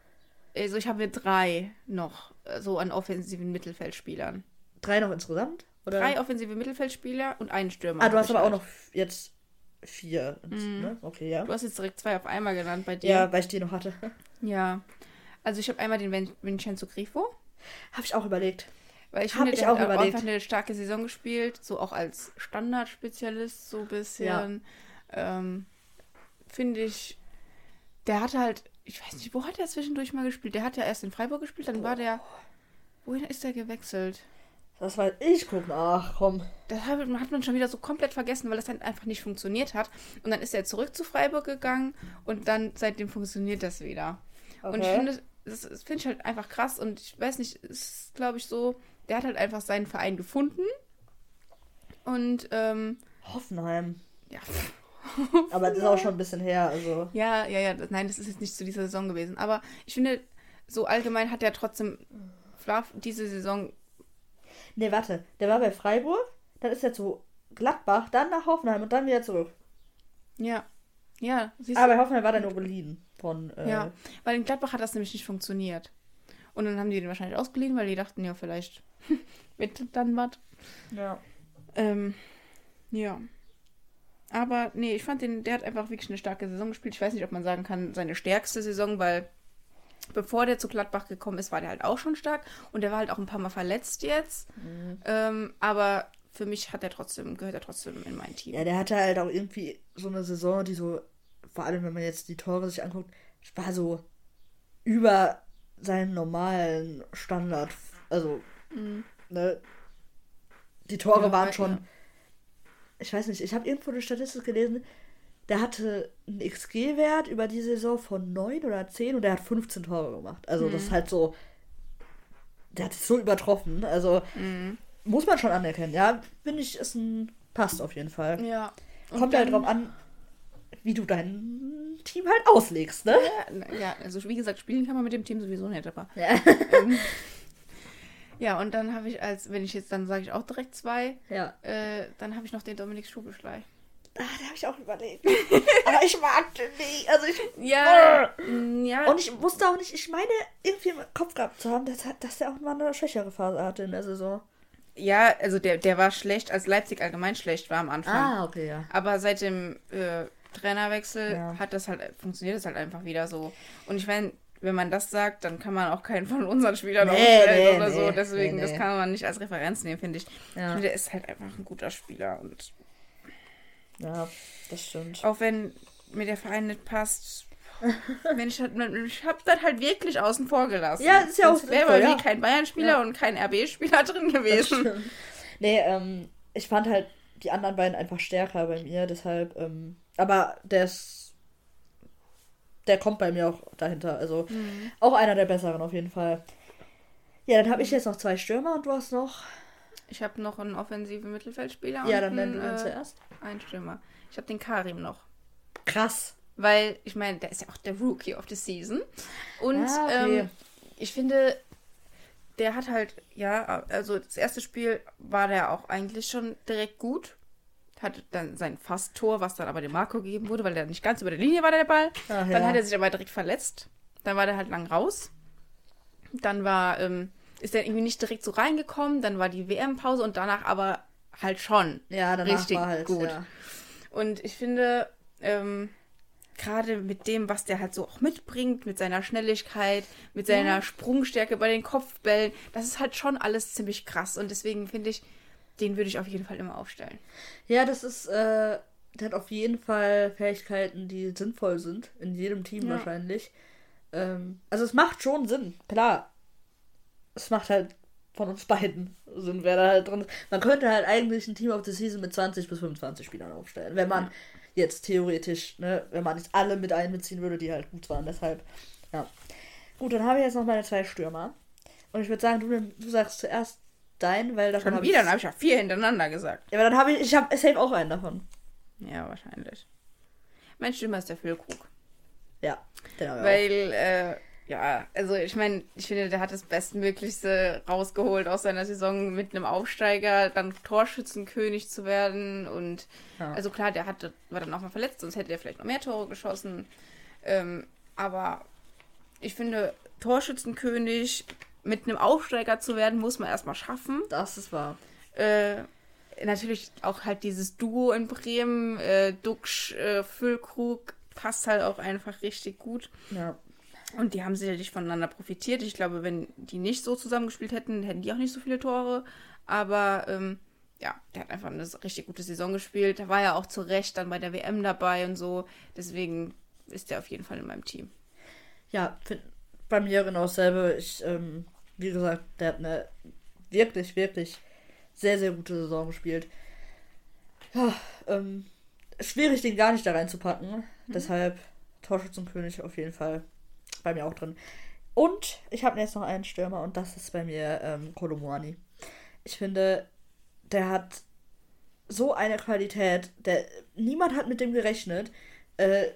also ich habe drei noch äh, so an offensiven Mittelfeldspielern. Drei noch insgesamt? Oder? Drei offensive Mittelfeldspieler und einen Stürmer. ah, du hast aber auch halt. noch jetzt vier. ins- Ne? Okay, ja. Du hast jetzt direkt zwei auf einmal genannt bei dir. Ja, weil ich die noch hatte. *laughs* Ja. Also ich habe einmal den Vin Vincenzo Grifo, Habe ich auch überlegt. Weil ich Hab finde, ich der auch hat auch überlegt. einfach eine starke Saison gespielt, so auch als Standardspezialist so ein bisschen. Ähm, finde ich, der hatte halt, ich weiß nicht, wo hat er zwischendurch mal gespielt? Der hat ja erst in Freiburg gespielt, dann war der, wohin ist der gewechselt? Das war ich guck nach, komm. Das hat hat man schon wieder so komplett vergessen, weil das dann einfach nicht funktioniert hat. Und dann ist er zurück zu Freiburg gegangen und dann seitdem funktioniert das wieder. Und ich Okay. finde, das, das finde ich halt einfach krass und ich weiß nicht, es ist glaube ich so, der hat halt einfach seinen Verein gefunden und ähm, Hoffenheim. ja, *laughs* Aber das ist auch schon ein bisschen her, also. ja, ja, ja, nein, das ist jetzt nicht zu dieser Saison gewesen. Aber ich finde, so allgemein hat er trotzdem Flav diese Saison, Nee, warte. Der war bei Freiburg, dann ist er zu Gladbach, dann nach Hoffenheim und dann wieder zurück. ja, ja, siehst Aber bei Hoffenheim war der nur geliehen. Von, äh, ja, weil in Gladbach hat das nämlich nicht funktioniert. Und dann haben die den wahrscheinlich ausgeliehen, weil die dachten, ja, vielleicht *laughs* wird dann was. ja. Ähm, ja. Aber nee, ich fand den, der hat einfach wirklich eine starke Saison gespielt. Ich weiß nicht, ob man sagen kann, seine stärkste Saison, weil bevor der zu Gladbach gekommen ist, war der halt auch schon stark. Und der war halt auch ein paar Mal verletzt jetzt. Ähm, aber für mich hat er trotzdem, gehört er trotzdem in mein Team. Ja, der hatte halt auch irgendwie so eine Saison, die so, vor allem wenn man jetzt die Tore sich anguckt, war so über seinen normalen Standard. Also, ne? Die Tore Ja, waren ja. schon. Ich weiß nicht, ich habe irgendwo eine Statistik gelesen, der hatte einen XG-Wert über die Saison von 9 oder 10 und der hat 15 Tore gemacht. Also, das ist halt so. Der hat sich so übertroffen. Also, muss man schon anerkennen. Ja, finde ich, ist ein. Passt auf jeden Fall. Ja. Und Kommt halt drauf an, wie du dein Team halt auslegst, ne? Ja, ja, also wie gesagt, spielen kann man mit dem Team sowieso nicht, aber. Ja. *laughs* Ja, und dann habe ich als, wenn ich jetzt, dann sage ich auch direkt zwei, Ja. äh, dann habe ich noch den Dominik Schubeschlei. Ah, da habe ich auch überlegt. Aber ich mag den nicht. Also ich. Ja, ja. Und ich wusste auch nicht, ich meine, irgendwie im Kopf gehabt zu haben, dass, dass der auch mal eine schwächere Phase hatte in der Saison. Ja, also der, der war schlecht, als Leipzig allgemein schlecht war am Anfang. Ah, okay, ja. Aber seit dem äh, Trainerwechsel Ja. hat das halt, funktioniert das halt einfach wieder so. Und ich meine, wenn man das sagt, dann kann man auch keinen von unseren Spielern Nee, aufstellen nee, oder nee, so. Deswegen, das kann man nicht als Referenz nehmen, finde ich. Ja. Der ist halt einfach ein guter Spieler. Und Ja, das stimmt. auch wenn mir der Verein nicht passt, wenn ich halt, habe das halt wirklich außen vor gelassen. Ja, ist ja auch Sonst wäre bei mir kein Bayern-Spieler Ja. und kein RB-Spieler *laughs* drin gewesen. Nee, ähm, ich fand halt die anderen beiden einfach stärker bei mir, deshalb, ähm, aber der ist. Der kommt bei mir auch dahinter. Also auch einer der besseren auf jeden Fall. Ja, dann habe ich jetzt noch zwei Stürmer und du hast noch. Ich habe noch einen offensiven Mittelfeldspieler Ja, und dann nenn einen, du den äh, zuerst. einen Stürmer. Ich habe den Karim noch. Krass. Weil, ich meine, der ist ja auch der Rookie of the Season. Und Ah, okay. ähm, ich finde, der hat halt, ja, also das erste Spiel war der auch eigentlich schon direkt gut. Hatte dann sein Fast-Tor, was dann aber dem Marco gegeben wurde, weil der nicht ganz über der Linie war, der Ball. Ach, Dann ja. hat er sich aber direkt verletzt. Dann war der halt lang raus. Dann war, ähm, ist er irgendwie nicht direkt so reingekommen. Dann war die WM-Pause und danach aber halt schon. Ja, danach richtig war halt gut. Ja. Und ich finde, ähm, gerade mit dem, was der halt so auch mitbringt, mit seiner Schnelligkeit, mit seiner Sprungstärke bei den Kopfbällen, das ist halt schon alles ziemlich krass. Und deswegen finde ich, den würde ich auf jeden Fall immer aufstellen. Ja, das ist, äh, der hat auf jeden Fall Fähigkeiten, die sinnvoll sind. In jedem Team Ja. wahrscheinlich. Ähm, also es macht schon Sinn, klar. Es macht halt von uns beiden Sinn, wer da halt drin ist. Man könnte halt eigentlich ein Team of the Season mit 20 bis 25 Spielern aufstellen. Wenn man Jetzt theoretisch, ne, wenn man nicht alle mit einbeziehen würde, die halt gut waren. Deshalb, ja. Gut, dann habe ich jetzt noch meine zwei Stürmer. Und ich würde sagen, du, du sagst zuerst deinen, weil davon Schon wieder, dann habe ich ja vier hintereinander gesagt. Ja, aber dann habe ich, ich habe safe auch einen davon. Ja, wahrscheinlich. Mein Stürmer ist der Füllkrug. Ja, den habe ich Weil, äh, ja, also ich meine, ich finde, der hat das Bestmöglichste rausgeholt aus seiner Saison mit einem Aufsteiger, dann Torschützenkönig zu werden. Und Ja. also klar, der hatte, war dann auch mal verletzt, sonst hätte er vielleicht noch mehr Tore geschossen. Ähm, aber ich finde, Torschützenkönig mit einem Aufsteiger zu werden, muss man erstmal schaffen. Das ist wahr. Äh, natürlich auch halt dieses Duo in Bremen, äh, Duxch, äh, Füllkrug, passt halt auch einfach richtig gut. Ja. Und die haben sicherlich voneinander profitiert. Ich glaube, wenn die nicht so zusammengespielt hätten, hätten die auch nicht so viele Tore. Aber ähm, ja, der hat einfach eine richtig gute Saison gespielt. Da war ja auch zu Recht dann bei der WM dabei und so. Deswegen ist der auf jeden Fall in meinem Team. Ja, find, bei mir genau dasselbe. Ich, ähm, wie gesagt, der hat eine wirklich, wirklich sehr, sehr gute Saison gespielt. Ja, ähm, schwierig, den gar nicht da reinzupacken. Deshalb Torschützenkönig auf jeden Fall bei mir auch drin. Und ich habe jetzt noch einen Stürmer und das ist bei mir ähm, Kolomoani. Ich finde, der hat so eine Qualität, der niemand hat mit dem gerechnet. Äh,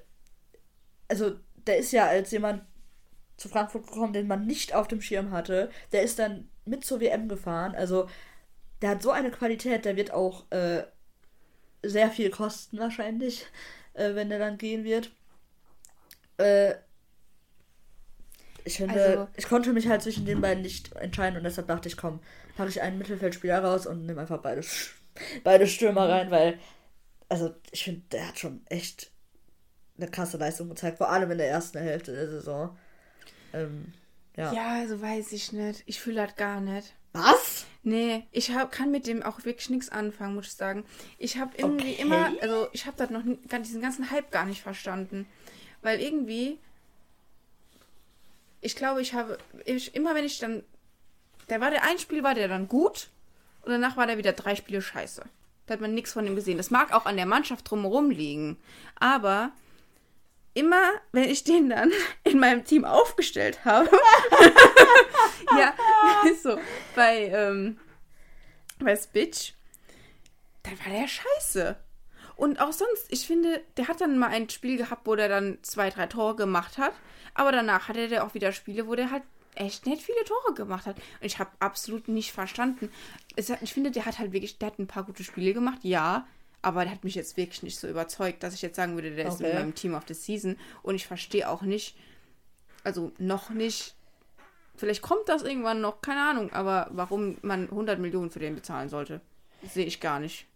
also der ist ja als jemand zu Frankfurt gekommen, den man nicht auf dem Schirm hatte. Der ist dann mit zur WM gefahren. Also der hat so eine Qualität, der wird auch äh, sehr viel kosten wahrscheinlich, äh, wenn der dann gehen wird. Äh, ich finde, Also- ich konnte mich halt zwischen den beiden nicht entscheiden und deshalb dachte ich, komm, packe ich einen Mittelfeldspieler raus und nehme einfach beide, beide Stürmer rein, weil, also ich finde, der hat schon echt eine krasse Leistung gezeigt, vor allem in der ersten Hälfte der Saison. Ähm, ja. Ja, also weiß ich nicht. Ich fühle das gar nicht. Was? Nee, ich hab, kann mit dem auch wirklich nichts anfangen, muss ich sagen. Ich habe irgendwie Okay. immer, also ich habe das noch diesen ganzen Hype gar nicht verstanden. Weil irgendwie, ich glaube, ich habe, ich, immer wenn ich dann, da war der ein Spiel, war der dann gut und danach war der wieder drei Spiele scheiße. Da hat man nichts von ihm gesehen. Das mag auch an der Mannschaft drumherum liegen. Aber immer, wenn ich den dann *laughs* in meinem Team aufgestellt habe, *laughs* ja, *laughs* ist so, bei, ähm, bei Spitch, dann war der scheiße. Und auch sonst, ich finde, der hat dann mal ein Spiel gehabt, wo der dann zwei, drei Tore gemacht hat. Aber danach hatte der auch wieder Spiele, wo der halt echt nicht viele Tore gemacht hat. Und ich habe absolut nicht verstanden. Hat, ich finde, der hat halt wirklich, der hat ein paar gute Spiele gemacht, ja. Aber der hat mich jetzt wirklich nicht so überzeugt, dass ich jetzt sagen würde, der ist Okay. in meinem Team of the Season. Und ich verstehe auch nicht, also noch nicht, vielleicht kommt das irgendwann noch, keine Ahnung, aber warum man 100 Millionen für den bezahlen sollte, sehe ich gar nicht.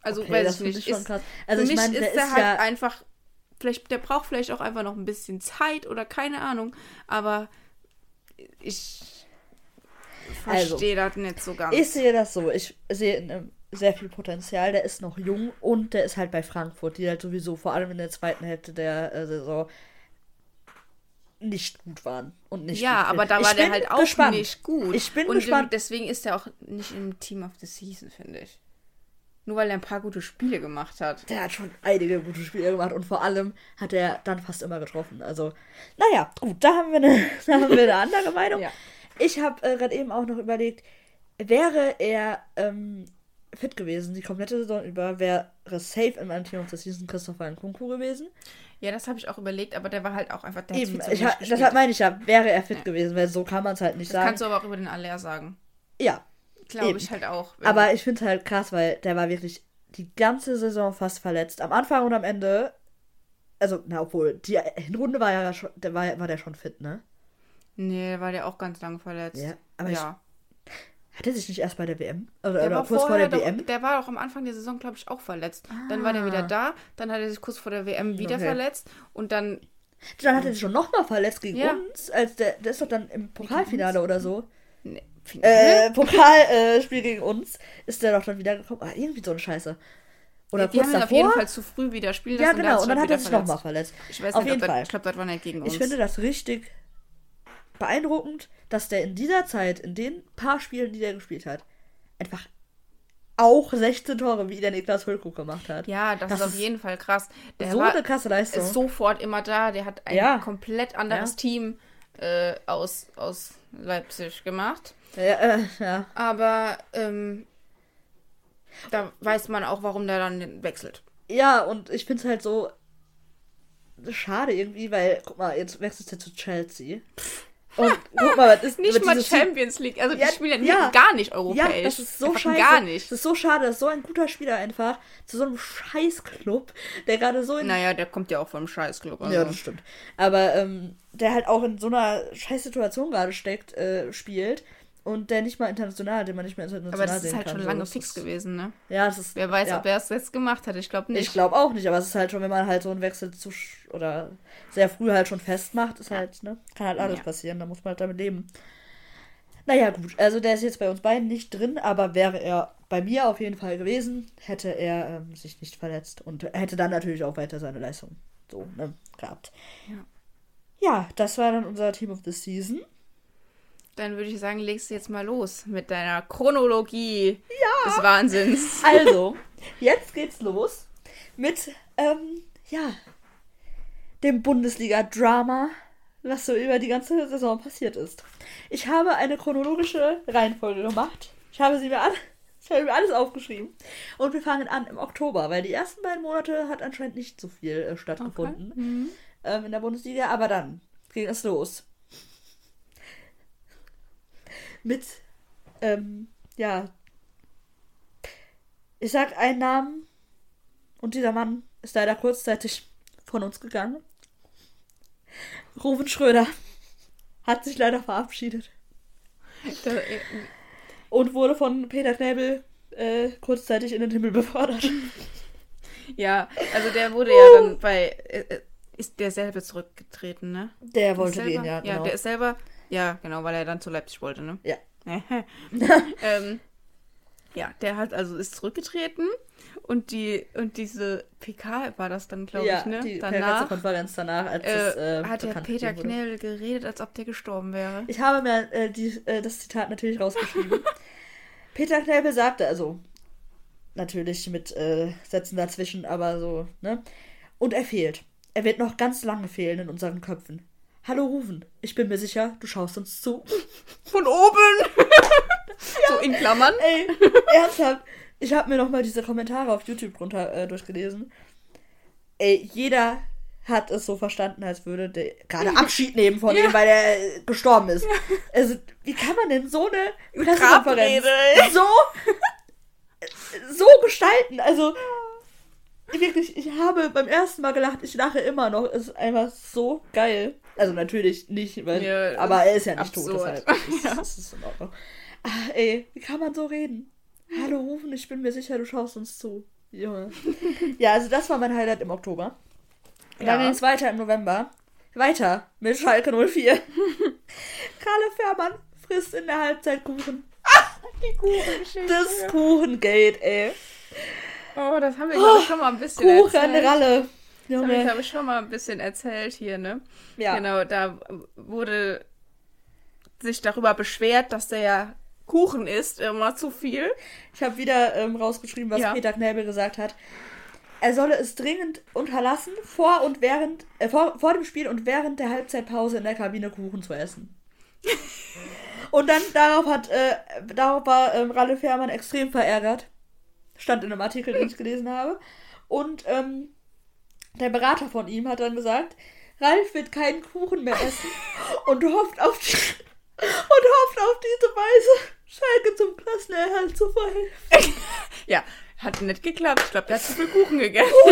Also Okay, weiß das ich nicht. ich schon Ist- krass. Also für ich mich meine, ist der ist halt ja- einfach, vielleicht, der braucht vielleicht auch einfach noch ein bisschen Zeit oder keine Ahnung, aber ich Also, verstehe das nicht so ganz. Ich sehe das so. Ich sehe in ihm sehr viel Potenzial. Der ist noch jung und der ist halt bei Frankfurt, die halt sowieso vor allem in der zweiten Hälfte der äh, Saison nicht gut waren und nicht ja, gut aber da Ich war der bin halt auch gespannt. nicht gut. Ich bin Und gespannt. deswegen ist er auch nicht im Team of the Season, finde ich. Nur weil er ein paar gute Spiele gemacht hat. Der hat schon einige gute Spiele gemacht und vor allem hat er dann fast immer getroffen. Also, naja, gut, da haben wir eine, *laughs* da haben wir eine andere Meinung. Ja. Ich habe äh, gerade eben auch noch überlegt, wäre er ähm, fit gewesen, die komplette Saison über, wäre safe in meinem Team of the Season Christopher Nkunku gewesen. Ja, das habe ich auch überlegt, aber der war halt auch einfach der hat Eben, zu ich, ha- deshalb meine ich ja, wäre er fit Ja. gewesen, weil so kann man es halt nicht Das sagen. kannst du aber auch über den Aller sagen. Ja, Glaube ich halt auch. aber ich finde es halt krass, weil der war wirklich die ganze Saison fast verletzt. Am Anfang und am Ende. Also, na, obwohl, die Hinrunde war ja schon, der war, war der schon fit, ne? Nee, war der auch ganz lange verletzt. Ja, aber ich- ja. Hat er sich nicht erst bei der WM? Oder, Der oder war kurz vor der doch, WM? Der war auch am Anfang der Saison, glaube ich, auch verletzt. Dann war der wieder Ah. da, dann hat er sich kurz vor der WM wieder Okay. verletzt und dann. Dann hat er sich schon nochmal verletzt gegen Ja. uns. Als der, der ist doch dann im Pokalfinale oder so. Nee? Äh, Pokalspiel äh, gegen uns. Ist der doch dann wieder gekommen. Ah, irgendwie so eine Scheiße. Oder die kurz haben davor. auf jeden Fall zu früh wieder spielen lassen. ja, genau. Und dann halt hat er wieder sich nochmal verletzt. Ich weiß Auf nicht, jeden ob das, Fall. ich glaube, das war nicht gegen uns. Ich finde das richtig beeindruckend, dass der in dieser Zeit, in den paar Spielen, die der gespielt hat, einfach auch 16 Tore, wie der Niklas Füllkrug gemacht hat. Ja, das, Das ist auf jeden Fall krass. Der so war, eine krasse Leistung. ist sofort immer da. Der hat ein Ja. komplett anderes Ja. Team äh, aus, aus Leipzig gemacht. ja, äh, ja. Aber ähm, da weiß man auch, warum der dann wechselt. ja, und ich finde es halt so schade irgendwie, weil, guck mal, jetzt wechselst du zu Chelsea. Und *laughs* guck mal, was ist Nicht mal Champions League. Also Ja, die spielen ja, ja. gar nicht Ja, europäisch. das ist so scheiße. Gar nicht. Das ist so schade, dass so ein guter Spieler einfach zu so einem Scheißclub, der gerade so in. Naja, der kommt ja auch vom Scheißclub. Also. Ja, das stimmt. Aber ähm, der halt auch in so einer Scheißsituation gerade steckt, äh, spielt und der nicht mal international, den man nicht mehr international Aber das ist halt kann. schon lange Das fix ist, gewesen, ne? Ja, das ist. Wer weiß, ja. ob er es jetzt gemacht hat. Ich glaube nicht. Ich glaube auch nicht, aber es ist halt schon, wenn man halt so einen Wechsel zu oder sehr früh halt schon festmacht, ist halt, ne? Kann halt alles Ja. passieren, da muss man halt damit leben. Naja, gut, also der ist jetzt bei uns beiden nicht drin, aber wäre er bei mir auf jeden Fall gewesen, hätte er ähm, sich nicht verletzt und hätte dann natürlich auch weiter seine Leistung so, ne, gehabt. Ja. Ja, das war dann unser Team of the Season. Dann würde ich sagen, legst du jetzt mal los mit deiner Chronologie des Wahnsinns. Also, *laughs* jetzt geht's los mit, ähm, ja, dem Bundesliga-Drama, was so über die ganze Saison passiert ist. Ich habe eine chronologische Reihenfolge gemacht. Ich habe sie mir an, ich habe mir alles aufgeschrieben. Und wir fangen an im Oktober, weil die ersten beiden Monate hat anscheinend nicht so viel äh, stattgefunden Mhm. ähm, in der Bundesliga, aber dann ging es los. Mit, ähm, ja, ich sag einen Namen und dieser Mann ist leider kurzzeitig von uns gegangen. Ruven Schröder hat sich leider verabschiedet äh, und wurde von Peter Knebel äh, kurzzeitig in den Himmel befördert. ja, also der wurde ja dann bei. Äh, äh, ist der selber zurückgetreten, ne? Der wollte selber, gehen, ja, Ja, genau. der ist selber. Ja, genau, weil er dann zu Leipzig wollte, ne? Ja. *laughs* ähm, ja, der hat also ist zurückgetreten und die und diese PK war das dann, glaube ja, ich, ne? die Danach Pressekonferenz danach, als äh, es äh, hat der Peter. Knell geredet, als ob der gestorben wäre. Ich habe mir äh, die, äh, das Zitat natürlich rausgeschrieben. *laughs* Peter Knebel sagte, also natürlich mit äh, Sätzen dazwischen, aber so, ne? Und er fehlt. Er wird noch ganz lange fehlen in unseren Köpfen. Hallo Rufen, ich bin mir sicher, du schaust uns zu. Von oben! *laughs* So in Klammern. Ey, ernsthaft. Ich habe mir noch mal diese Kommentare auf YouTube runter äh, durchgelesen. Ey, jeder hat es so verstanden, als würde der gerade Abschied nehmen von Ja. ihm, weil er äh, gestorben ist. Also, wie kann man denn so eine Pressekonferenz so so gestalten? Also wirklich, ich habe beim ersten Mal gelacht, ich lache immer noch. Es ist einfach so geil. Also natürlich nicht, weil, Ja, aber er ist ja nicht tot, absurd. deshalb ist, *laughs* ist es in Ordnung. Ah, ey, wie kann man so reden? Hallo Rufen, ich bin mir sicher, du schaust uns zu. Junge. ja, also das war mein Highlight im Oktober. Dann Ja. ging es weiter im November. Weiter mit Schalke 04. *laughs* Karle Fährmann frisst in der Halbzeit Kuchen. Die Kuchengeschichte. Das Kuchengate, ey. Oh, das haben wir, ich, schon mal ein bisschen erzählt. Das habe ich, glaube ich, schon mal ein bisschen erzählt hier, ne? Ja. Genau, da wurde sich darüber beschwert, dass der ja Kuchen isst, immer zu viel. Ich habe wieder ähm, rausgeschrieben, was Ja. Peter Knebel gesagt hat. Er solle es dringend unterlassen, vor und während, äh, vor, vor dem Spiel und während der Halbzeitpause in der Kabine Kuchen zu essen. *laughs* und dann darauf hat, äh, darauf war ähm, Ralle Fährmann extrem verärgert. Stand in einem Artikel, den ich gelesen habe. Und ähm, der Berater von ihm hat dann gesagt, Ralf wird keinen Kuchen mehr essen und hofft auf die, und hofft auf diese Weise Schalke zum Klassenerhalt zu verhelfen. *laughs* Ja, hat nicht geklappt. Ich glaube, der hat zu viel Kuchen gegessen. *laughs*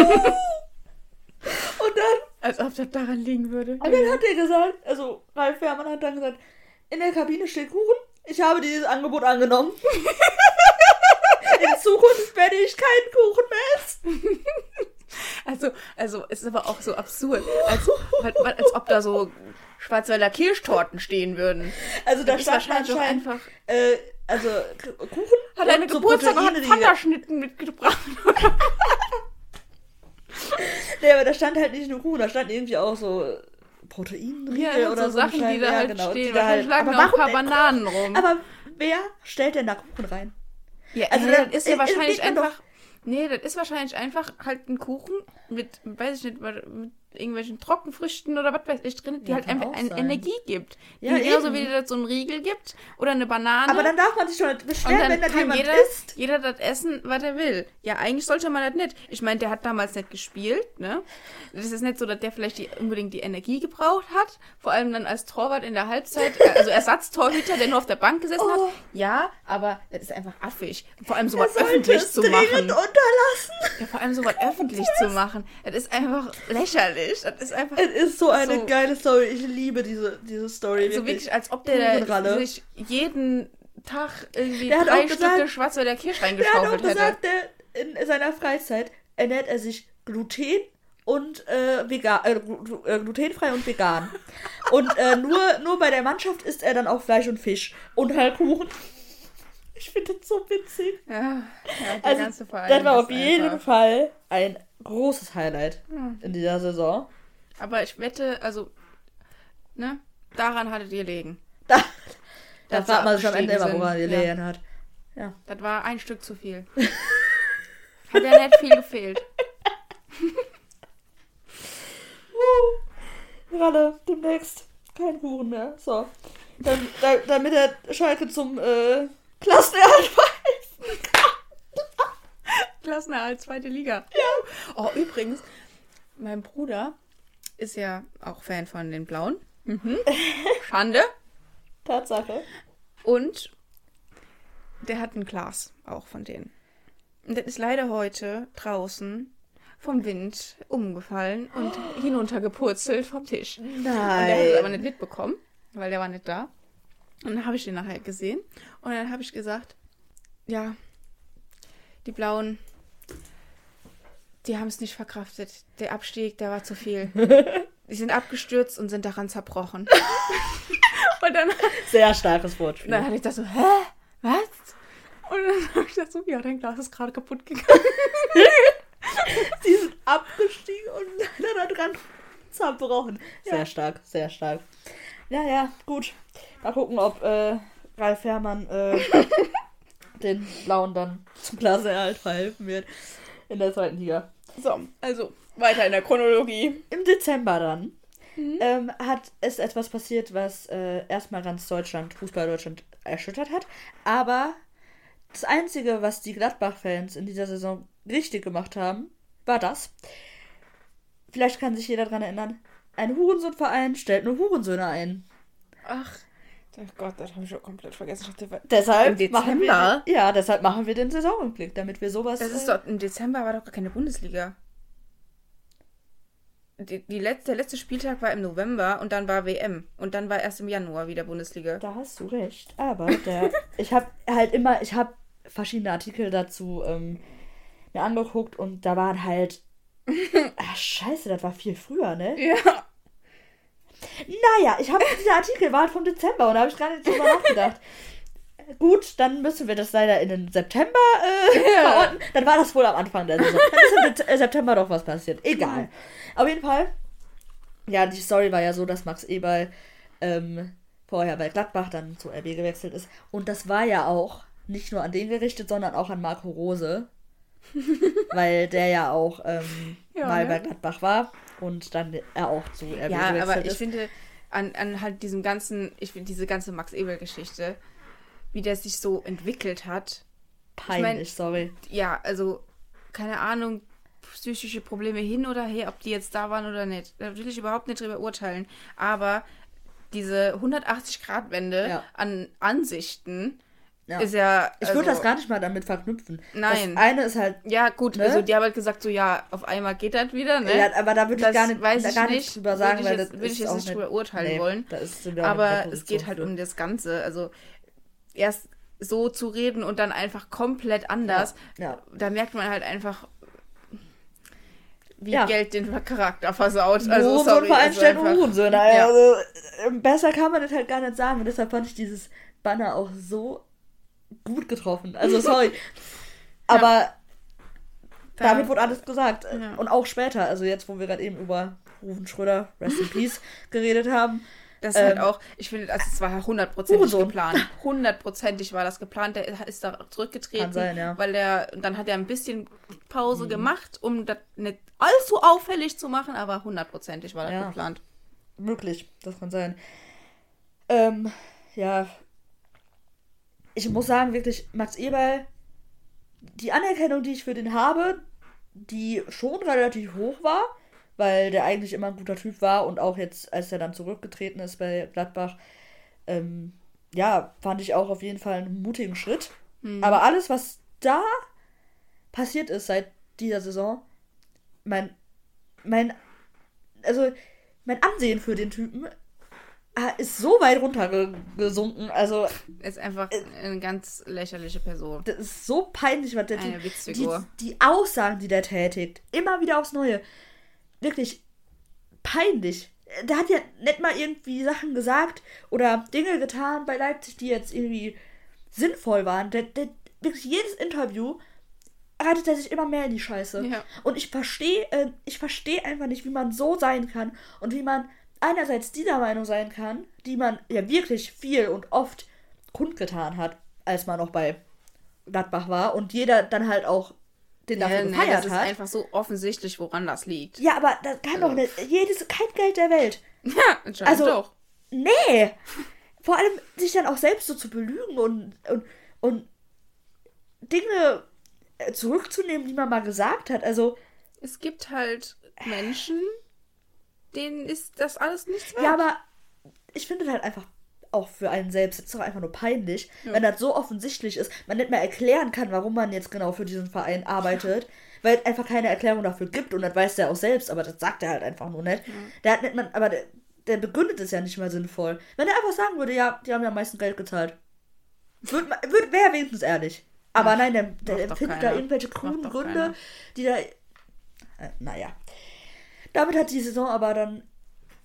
Und dann, Als ob das daran liegen würde. und dann hat er gesagt, also Ralf Fährmann hat dann gesagt, in der Kabine steht Kuchen, ich habe dieses Angebot angenommen. *laughs* In Zukunft werde ich keinen Kuchen mehr essen. Also, also, es ist aber auch so absurd. Als, als, als ob da so Schwarzwälder Kirschtorten stehen würden. Also da stand wahrscheinlich einfach. äh, also Kuchen Hat eine so Geburtstag und hat die- Pfanderschnitten mitgebracht. *laughs* Nee, aber da stand halt nicht nur Kuchen, da stand irgendwie auch so Proteinriegel Ja, halt oder so so. Sachen, die Scheiße. da Ja, halt genau, stehen. die da halt- lagen aber auch ein warum paar Bananen rum. Aber wer stellt denn da Kuchen rein? Ja, Also, da- das ist ja wahrscheinlich mir doch- einfach. Nee, das ist wahrscheinlich einfach halt ein Kuchen mit, weiß ich nicht, mit irgendwelchen Trockenfrüchten oder was weiß ich drin, die Ja, halt einfach auch ein, sein. Energie gibt. Ja, die genauso wie das so einen Riegel gibt oder eine Banane. Aber dann darf man sich und beschweren, wenn da jemand jeder, isst. jeder das essen, was er will. Ja, eigentlich sollte man das nicht. Ich meine, der hat damals nicht gespielt, ne? Das ist nicht so, dass der vielleicht die, unbedingt die Energie gebraucht hat. Vor allem dann als Torwart in der Halbzeit, äh, also Ersatztorhüter, der nur auf der Bank gesessen Oh. hat. Ja, aber das ist einfach affig. Vor allem sowas öffentlich zu machen. unterlassen. Ja, vor allem sowas *laughs* öffentlich zu machen. Das ist einfach lächerlich. Das ist einfach Es ist so eine So. geile Story. Ich liebe diese, diese Story. so wirklich, als ob der sich jeden Tag irgendwie Der hat drei auch Stücke gesagt- Schwarzwälder Kirsch Der hat auch reingeschaufelt hätte. gesagt, der in seiner Freizeit ernährt er sich Gluten und äh, vegan, äh, äh, glutenfrei und vegan. *laughs* und äh, nur, nur bei der Mannschaft isst er dann auch Fleisch und Fisch und halt Kuchen. Ich finde das so witzig. Ja, ja der Also, ganze Verein. das war auf jeden einfach- Fall ein großes Highlight in dieser Saison. Aber ich wette, also, ne? Daran hattet ihr legen. *laughs* Da, da fragt man sich am Ende immer, woran sind. Ja. Lehen hat. Das war ein Stück zu viel. *laughs* Hat ja nicht viel gefehlt. Gerade demnächst kein Kuchen mehr. So. Dann, da, damit der Schalke zum äh, Klassenerhalt verhelfen Klassenerhalt, zweite Liga. Ja. Oh, übrigens, mein Bruder ist ja auch Fan von den Blauen. Mhm. *laughs* Schande. Tatsache. Und der hat ein Glas auch von denen. Und das ist leider heute draußen vom Wind umgefallen und *gasps* hinuntergepurzelt vom Tisch. Und der hat es aber Nein. nicht mitbekommen, weil der war nicht da. Und dann habe ich den nachher gesehen. Und dann habe ich gesagt, ja, die Blauen, die haben es nicht verkraftet. Der Abstieg, der war zu viel. *laughs* Die sind abgestürzt und sind daran zerbrochen. *laughs* und dann, Sehr starkes Wortspiel. dann hatte ich das so, hä? Was? Und dann habe ich das so, ja, dein Glas ist gerade kaputt gegangen. *laughs* Die sind abgestiegen und leider dran zerbrochen. Sehr Ja. stark, sehr stark. Ja, ja, gut. Mal gucken, ob äh, Ralf Herrmann äh, den Blauen dann zum Klassenerhalt verhelfen wird in der zweiten Liga. So, also weiter in der Chronologie. Im Dezember dann Mhm. ähm, hat es etwas passiert, was äh, erstmal ganz Deutschland, Fußball Deutschland erschüttert hat. Aber das Einzige, was die Gladbach-Fans in dieser Saison richtig gemacht haben, war das. Vielleicht kann sich jeder daran erinnern. Ein Hurensohnverein stellt nur Hurensöhne ein. Ach, oh Gott, das habe ich schon komplett vergessen. Ich dachte, Deshalb Im machen wir, Dezember? ja, deshalb machen wir den Saisonrückblick, damit wir sowas. Das ist äh, doch, im Dezember war doch gar keine Bundesliga. Die, die letzte, der letzte Spieltag war im November und dann war WM. Und dann war erst im Januar wieder Bundesliga. Da hast du recht. Aber der, *laughs* ich habe halt immer, ich habe verschiedene Artikel dazu ähm, mir angeguckt und da waren halt. Ach, *laughs* scheiße, das war viel früher, ne? Ja. Naja, ich habe dieser Artikel war vom Dezember und da habe ich gar nicht drüber nachgedacht. Gut, dann müssen wir das leider in den September äh, Ja. verorten. Dann war das wohl am Anfang der Saison. Dann ist im äh, September doch was passiert. Egal. Auf jeden Fall. Ja, die Story war ja so, dass Max Eberl ähm, vorher bei Gladbach dann zu RB gewechselt ist. Und das war ja auch nicht nur an den gerichtet, sondern auch an Marco Rose. *laughs* weil der ja auch ähm, Ja, mal ne? bei Gladbach war und dann er auch zu RB Ja, aber ich ist. finde, an, an halt diesem ganzen, ich finde diese ganze Max-Ebel-Geschichte, wie der sich so entwickelt hat. Peinlich, mein- sorry. Ja, also, keine Ahnung, psychische Probleme hin oder her, ob die jetzt da waren oder nicht. Da will ich überhaupt nicht drüber urteilen. Aber diese 180-Grad-Wende Ja. an Ansichten Ja. ist ja. Ich würde das also- gar nicht mal damit verknüpfen. Nein. Das eine ist halt. Ja, gut, Ne? also die haben halt gesagt, so ja, auf einmal geht das wieder, ne? Ja, aber da würde ich gar nicht, weiß ich gar nicht, drüber sagen, weil jetzt, das würde ich jetzt nicht drüber urteilen nee, wollen. Aber es geht halt um das Ganze. Also erst so zu reden und dann einfach komplett anders. Ja. Da merkt man halt einfach, wie Ja. Geld den Charakter versaut. Also, Also so sorry, ein Verein also stellt einfach- Hurensöhne. Ja. Also, äh, besser kann man das halt gar nicht sagen. Und deshalb fand ich dieses Banner auch so gut getroffen. Also, sorry. *laughs* Aber Da- damit wurde alles gesagt. Ja. Und auch später, also jetzt, wo wir gerade eben über Rufen Schröder, Rest in *laughs* Peace, geredet haben, Das ist halt auch, ich finde, also es war hundertprozentig geplant. Hundertprozentig war das geplant. Der ist da zurückgetreten, Kann sein, ja. weil der, dann hat er ein bisschen Pause gemacht, um das nicht allzu auffällig zu machen, aber hundertprozentig war das Ja. geplant. Möglich, das kann sein. Ähm, ja. Ich muss sagen, wirklich, Max Eberl, die Anerkennung, die ich für den habe, die schon relativ hoch war, weil der eigentlich immer ein guter Typ war und auch jetzt, als er dann zurückgetreten ist bei Gladbach, ähm, ja, fand ich auch auf jeden Fall einen mutigen Schritt. Aber alles, was da passiert ist seit dieser Saison, mein, mein, also mein Ansehen für den Typen ist so weit runtergesunken. Also, Ist einfach eine ganz lächerliche Person. das ist so peinlich, was der Eine. Witzfigur. Die, die Aussagen, die der tätigt, immer wieder aufs Neue. Wirklich peinlich. Der hat ja nicht mal irgendwie Sachen gesagt oder Dinge getan bei Leipzig, die jetzt irgendwie sinnvoll waren. Der, der, wirklich jedes Interview reitet er sich immer mehr in die Scheiße. Ja. Und ich verstehe, äh, ich verstehe einfach nicht, wie man so sein kann und wie man einerseits dieser Meinung sein kann, die man ja wirklich viel und oft kundgetan hat, als man noch bei Gladbach war und jeder dann halt auch den dafür Ja, nee, gefeiert das ist hat. einfach so offensichtlich, woran das liegt. Ja, aber das kann doch nicht. Jedes, kein Geld der Welt. *laughs* Ja, anscheinend Also- doch. Nee! *laughs* Vor allem sich dann auch selbst so zu belügen und, und, und Dinge äh, zurückzunehmen, die man mal gesagt hat. Also, Es gibt halt Menschen, denen ist das alles nichts wert. ja, aber ich finde halt einfach auch für einen selbst ist doch einfach nur peinlich, wenn das so offensichtlich ist, man nicht mehr erklären kann, warum man jetzt genau für diesen Verein arbeitet, weil es einfach keine Erklärung dafür gibt und das weiß der auch selbst, aber das sagt er halt einfach nur nicht. Der hat nicht man, aber der, der begründet es ja nicht mal sinnvoll. Wenn er einfach sagen würde, ja, die haben ja am meisten Geld gezahlt. Würde, würd, wäre wenigstens ehrlich. Aber nein, der, der findet da irgendwelche kruden Gründe, keiner. die da. Äh, naja. Damit hat die Saison aber dann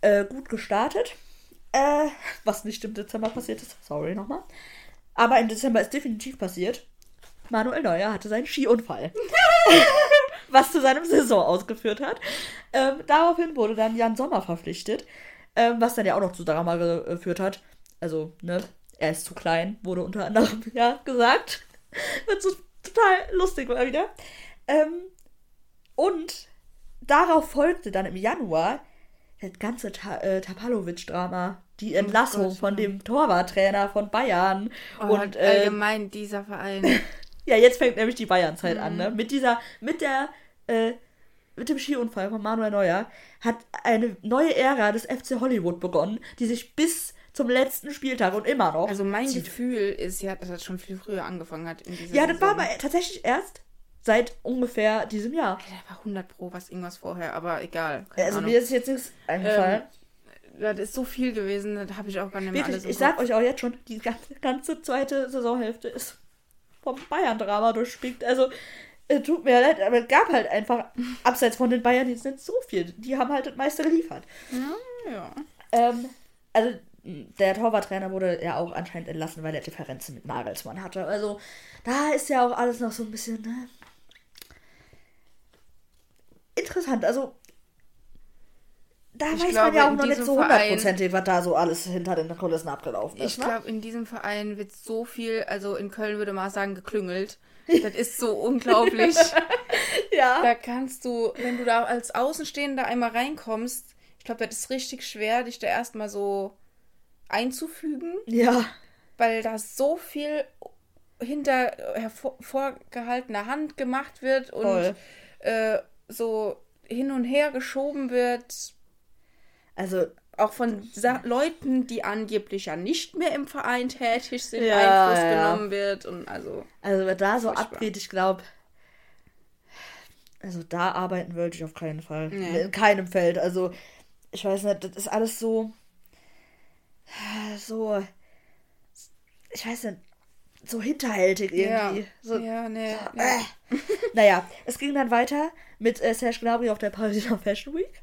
äh, gut gestartet. Äh, was nicht im Dezember passiert ist. Sorry nochmal. Aber im Dezember ist definitiv passiert. Manuel Neuer hatte seinen Skiunfall. *laughs* was zu seinem Saison ausgeführt hat. Ähm, daraufhin wurde dann Jan Sommer verpflichtet. Ähm, was dann ja auch noch zu Drama geführt hat. Also, ne, er ist zu klein, wurde unter anderem *laughs* ja gesagt. *laughs* Wird so total lustig mal wieder. Ähm, und darauf folgte dann im Januar das ganze Ta äh, Tapalovic-Drama. Die Entlassung Gott, von dem Torwarttrainer von Bayern. Oh, und äh, allgemein dieser Verein. *laughs* ja, jetzt fängt nämlich die Bayern-Zeit an, ne? Mit dieser, mit der, äh, mit dem Skiunfall von Manuel Neuer hat eine neue Ära des FC Hollywood begonnen, die sich bis zum letzten Spieltag und immer noch. Also mein zieht. Gefühl ist ja, dass das schon viel früher angefangen hat Ja, das war Saison. aber tatsächlich erst seit ungefähr diesem Jahr. Da war 100 pro was irgendwas vorher, aber egal. Also Ahnung. mir ist jetzt nichts eingefallen. das ist so viel gewesen, das habe ich auch gar nicht mehr Wirklich, alles ich sag euch auch jetzt schon, die ganze, ganze zweite Saisonhälfte ist vom Bayern-Drama durchspickt. Also, tut mir leid, aber es gab halt einfach, *laughs* abseits von den Bayern, jetzt nicht so viel. Die haben halt das meiste geliefert. Ja, ja. Ähm, also, der Torwarttrainer wurde ja auch anscheinend entlassen, weil er Differenzen mit Nagelsmann hatte. Also, da ist ja auch alles noch so ein bisschen, ne? Interessant, also. Da Ich weiß glaube, man ja auch noch nicht so hundertprozentig, was da so alles hinter den Kulissen abgelaufen ist. Ich ne? glaube, in diesem Verein wird so viel, also in Köln würde man sagen, geklüngelt. *laughs* Das ist so unglaublich. *laughs* ja. Da kannst du, wenn du da als Außenstehender einmal reinkommst, ich glaube, das ist richtig schwer, dich da erstmal so einzufügen, Ja. weil da so viel hinter hervor- vorgehaltener Hand gemacht wird und äh, so hin und her geschoben wird. Also, Auch von Sa Leuten, die angeblich ja nicht mehr im Verein tätig sind, Ja, Einfluss ja. genommen wird. Und also, also wer da so Furchtbar. abgeht, ich glaube. Also da arbeiten würde ich auf keinen Fall. Nee. In keinem Feld. Also, ich weiß nicht, das ist alles so. So. Ich weiß nicht. So hinterhältig ja, irgendwie. So, ja, nee. Äh. *laughs* Naja, es ging dann weiter mit äh, Serge Gnabry auf der Pariser Fashion Week.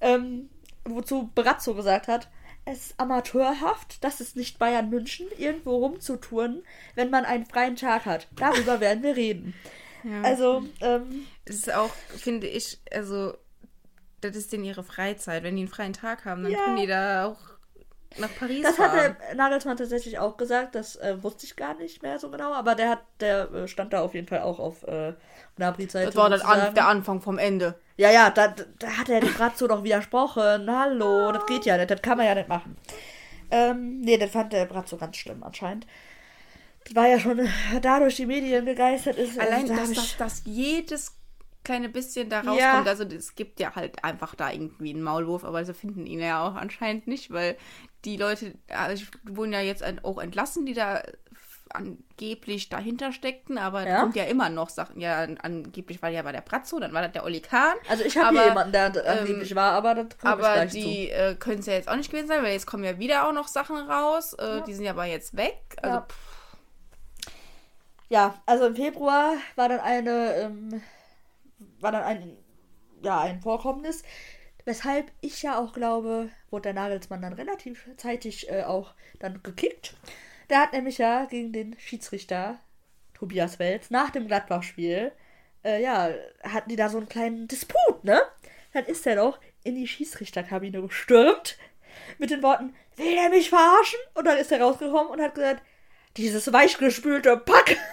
Ähm, wozu Brazzo gesagt hat, es ist amateurhaft, das ist nicht Bayern München, irgendwo rumzutouren, wenn man einen freien Tag hat. Darüber werden wir reden. Ja. Also, ähm, Es ist auch, finde ich, also, das ist denn ihre Freizeit. Wenn die einen freien Tag haben, dann Ja. können die da auch nach Paris Das hat fahren. der Nagelsmann tatsächlich auch gesagt, das äh, wusste ich gar nicht mehr so genau, aber der hat, der äh, stand da auf jeden Fall auch auf äh, Gnabry's Seite. Das war dann an, der Anfang vom Ende. Ja, ja, da, da hat er dem Brazzo doch widersprochen. Hallo, das geht ja nicht, das kann man ja nicht machen. Ähm, nee, das fand der Brazzo ganz schlimm anscheinend. Das war ja schon äh, da durch die Medien gegeistert ist. also Allein, da dass, dass, dass jedes kleine bisschen da Ja. rauskommt. Also es gibt ja halt einfach da irgendwie einen Maulwurf, aber sie finden ihn ja auch anscheinend nicht, weil die Leute also, wurden ja jetzt auch entlassen, die da angeblich dahinter steckten, aber Ja. da kommt ja immer noch Sachen. Ja, an- angeblich war ja bei der Brazzo, dann war das der Oli Kahn. Also ich habe jemanden, der angeblich war, aber das komme ich Aber die äh, können es ja jetzt auch nicht gewesen sein, weil jetzt kommen ja wieder auch noch Sachen raus. Äh, Die sind ja aber jetzt weg. Also, Ja. Ja, also im Februar war dann eine, ähm, war dann ein, ja, ein Vorkommnis, weshalb ich ja auch glaube, wurde der Nagelsmann dann relativ zeitig äh, auch dann gekickt. Der hat nämlich ja gegen den Schiedsrichter Tobias Welz nach dem Gladbach-Spiel, äh, ja, hatten die da so einen kleinen Disput, ne? Dann ist er doch in die Schiedsrichterkabine gestürmt mit den Worten, will er mich verarschen? Und dann ist er rausgekommen und hat gesagt, dieses weichgespülte Pack. *laughs*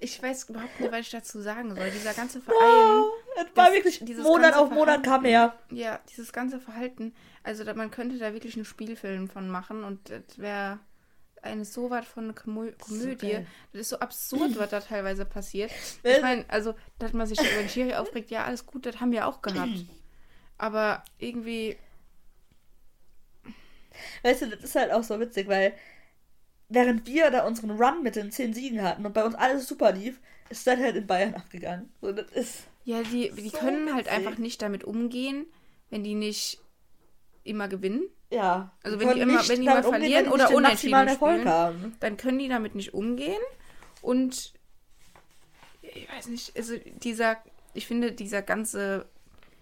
ich weiß überhaupt nicht, was ich dazu sagen soll. Dieser ganze Verein. Oh, das war wirklich Monat auf Monat kam er. Ja, dieses ganze Verhalten. Also da, man könnte da wirklich einen Spielfilm von machen und das wäre eine so was von eine Komö Komödie. geil. Das ist so absurd, was da teilweise passiert. *laughs* Ich meine, also, dass man sich über den Schiri aufregt, ja, alles gut, das haben wir auch gehabt. Aber irgendwie, Weißt du, das ist halt auch so witzig, weil während wir da unseren Run mit den zehn Siegen hatten und bei uns alles super lief, ist das halt in Bayern abgegangen. So, das ist. Ja, die, die So können halt witzig. einfach nicht damit umgehen, wenn die nicht immer gewinnen. Ja. Also wenn die immer- wenn die mal umgehen, verlieren die oder unentschieden spielen. haben. dann können die damit nicht umgehen. Und ich weiß nicht, also dieser, ich finde, dieser ganze,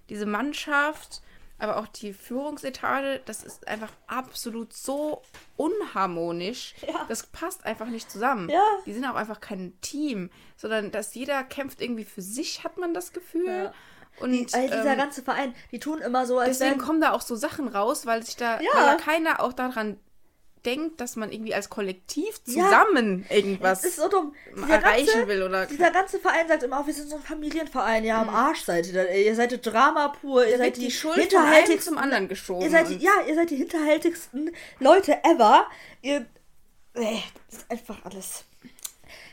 diese Mannschaft, aber auch die Führungsetage, das ist einfach absolut so unharmonisch. Ja. Das passt einfach nicht zusammen. Ja. Die sind auch einfach kein Team, sondern dass jeder kämpft irgendwie für sich, hat man das Gefühl. Ja. Und Die, also dieser ähm, ganze Verein, die tun immer so, als Deswegen wenn. kommen da auch so Sachen raus, weil sich da, Ja. weil da keiner auch daran denkt, dass man irgendwie als Kollektiv Ja. zusammen irgendwas Das ist so erreichen ganze, will oder Dieser ganze Verein sagt immer, auch, wir sind so ein Familienverein. Ja, am Arsch seid ihr. da. Ihr seid Drama pur. Ihr da seid die, Schuld hinterhältigsten zum anderen geschoben. Ihr seid, die- ja, ihr seid die hinterhältigsten Leute ever. Ihr. Äh, das ist einfach alles.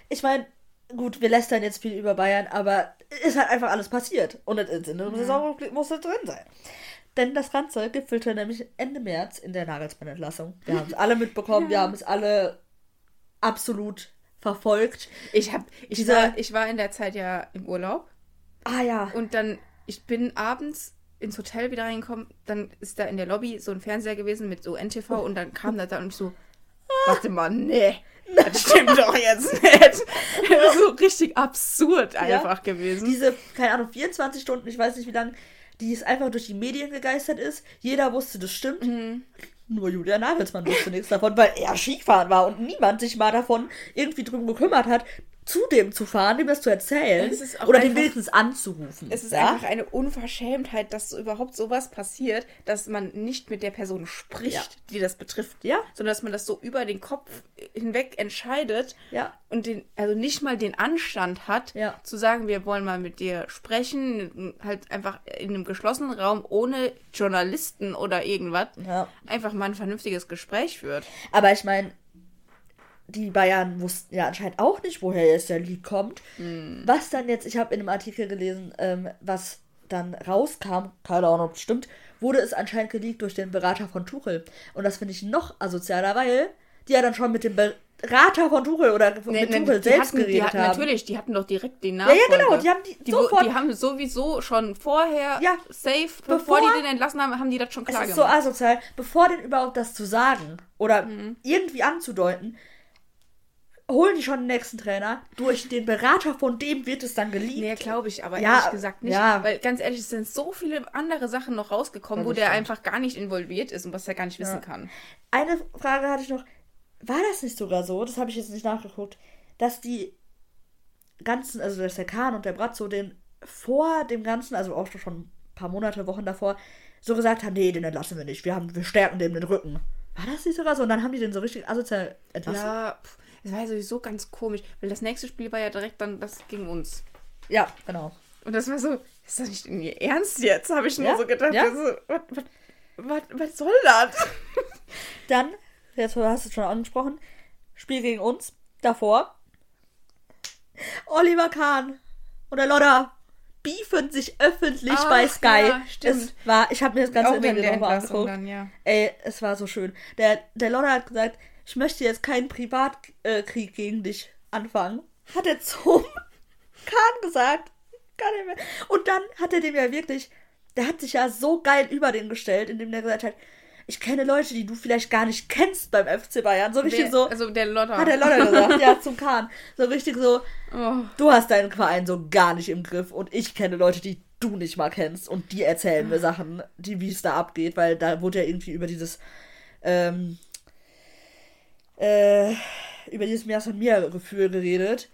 Ich meine, gut, wir lästern jetzt viel über Bayern, aber es ist halt einfach alles passiert. Und das ist in der Saisonrückblick muss das drin sein. Denn das Ganze gipfelte nämlich Ende März in der Nagelsmann-Entlassung. Wir haben es alle mitbekommen, wir haben es alle absolut verfolgt. Ich, hab, ich, Dieser- war, ich war in der Zeit ja im Urlaub Ah ja. und dann, ich bin abends ins Hotel wieder reingekommen, dann ist da in der Lobby so ein Fernseher gewesen mit so NTV Oh. und dann kam da und ich so, warte mal, nee, *laughs* das stimmt doch jetzt nicht. Das ist so richtig absurd einfach gewesen. Diese, keine Ahnung, 24 Stunden, ich weiß nicht wie lange, die es einfach durch die Medien gegeistert ist. Jeder wusste, das stimmt. Mhm. Nur Julian Nagelsmann wusste nichts davon, weil er Skifahren war und niemand sich mal davon irgendwie drum gekümmert hat, zu dem zu fahren, dem das zu erzählen oder einfach- wenigstens anzurufen. Es ist ja? einfach eine Unverschämtheit, dass überhaupt sowas passiert, dass man nicht mit der Person spricht, Ja. die das betrifft. Ja. Sondern dass man das so über den Kopf hinweg entscheidet Ja. und den, also nicht mal den Anstand hat, zu sagen, wir wollen mal mit dir sprechen, halt einfach in einem geschlossenen Raum ohne Journalisten oder irgendwas, einfach mal ein vernünftiges Gespräch führt. Aber ich meine, die Bayern wussten ja anscheinend auch nicht, woher jetzt der Leak kommt. Hm. Was dann jetzt, ich habe in einem Artikel gelesen, ähm, was dann rauskam, keine Ahnung, ob es stimmt, wurde es anscheinend geleakt durch den Berater von Tuchel. Und das finde ich noch asozialer, weil die ja dann schon mit dem Berater von Tuchel oder mit Nee, nee, Tuchel die selbst hatten, die geredet hatten, haben. Natürlich, die hatten doch direkt den ja, Nachfolger. genau, die haben die, Die, sofort die haben sowieso schon vorher Ja, safe, bevor- bevor, die den entlassen haben, haben die das schon Es klar ist so gemacht. asozial, bevor denn überhaupt das zu sagen oder Mhm. irgendwie anzudeuten, holen die schon den nächsten Trainer. Durch den Berater von dem wird es dann geleakt. Nee, glaube ich, aber Ja, ehrlich gesagt nicht. ja. Weil ganz ehrlich, es sind so viele andere Sachen noch rausgekommen, wo der stimmt. einfach gar nicht involviert ist und was er gar nicht Ja. wissen kann. Eine Frage hatte ich noch. War das nicht sogar so, das habe ich jetzt nicht nachgeguckt, dass die ganzen, also dass der Kahn und der Brazzo den vor dem Ganzen, also auch schon ein paar Monate, Wochen davor, so gesagt haben, nee, den entlassen wir nicht. Wir, haben, wir stärken dem den Rücken. War das nicht sogar so? Und dann haben die den so richtig asozial entlassen. Ja, pff, das war ja sowieso ganz komisch, weil das nächste Spiel war ja direkt dann das gegen uns. Ja, genau. Und das war so, ist das nicht in ihr Ernst jetzt? Habe ich nur Ja, so gedacht, ja. also, was, soll das? *laughs* Dann, jetzt hast du es schon angesprochen, Spiel gegen uns. Davor. Oliver Kahn und der Lodder beefen sich öffentlich Ach, bei Sky. ja, stimmt. Es war, ich habe mir das ganze Auch der nochmal angeguckt. dann, ja. Ey, es war so schön. Der, der Lodder hat gesagt, ich möchte jetzt keinen Privatkrieg gegen dich anfangen. Hat er zum *laughs* Kahn gesagt. Und dann hat er dem ja wirklich, der hat sich ja so geil über den gestellt, indem der gesagt hat, ich kenne Leute, die du vielleicht gar nicht kennst beim FC Bayern. So richtig Wer- so. Also der Lotter. Hat der Lodder gesagt, ja, *laughs* zum Kahn. So richtig so, Oh. du hast deinen Verein so gar nicht im Griff und ich kenne Leute, die du nicht mal kennst und die erzählen mir Sachen, die wie es da abgeht, weil da wurde ja irgendwie über dieses ähm, äh, über dieses Mir von mir Gefühl geredet,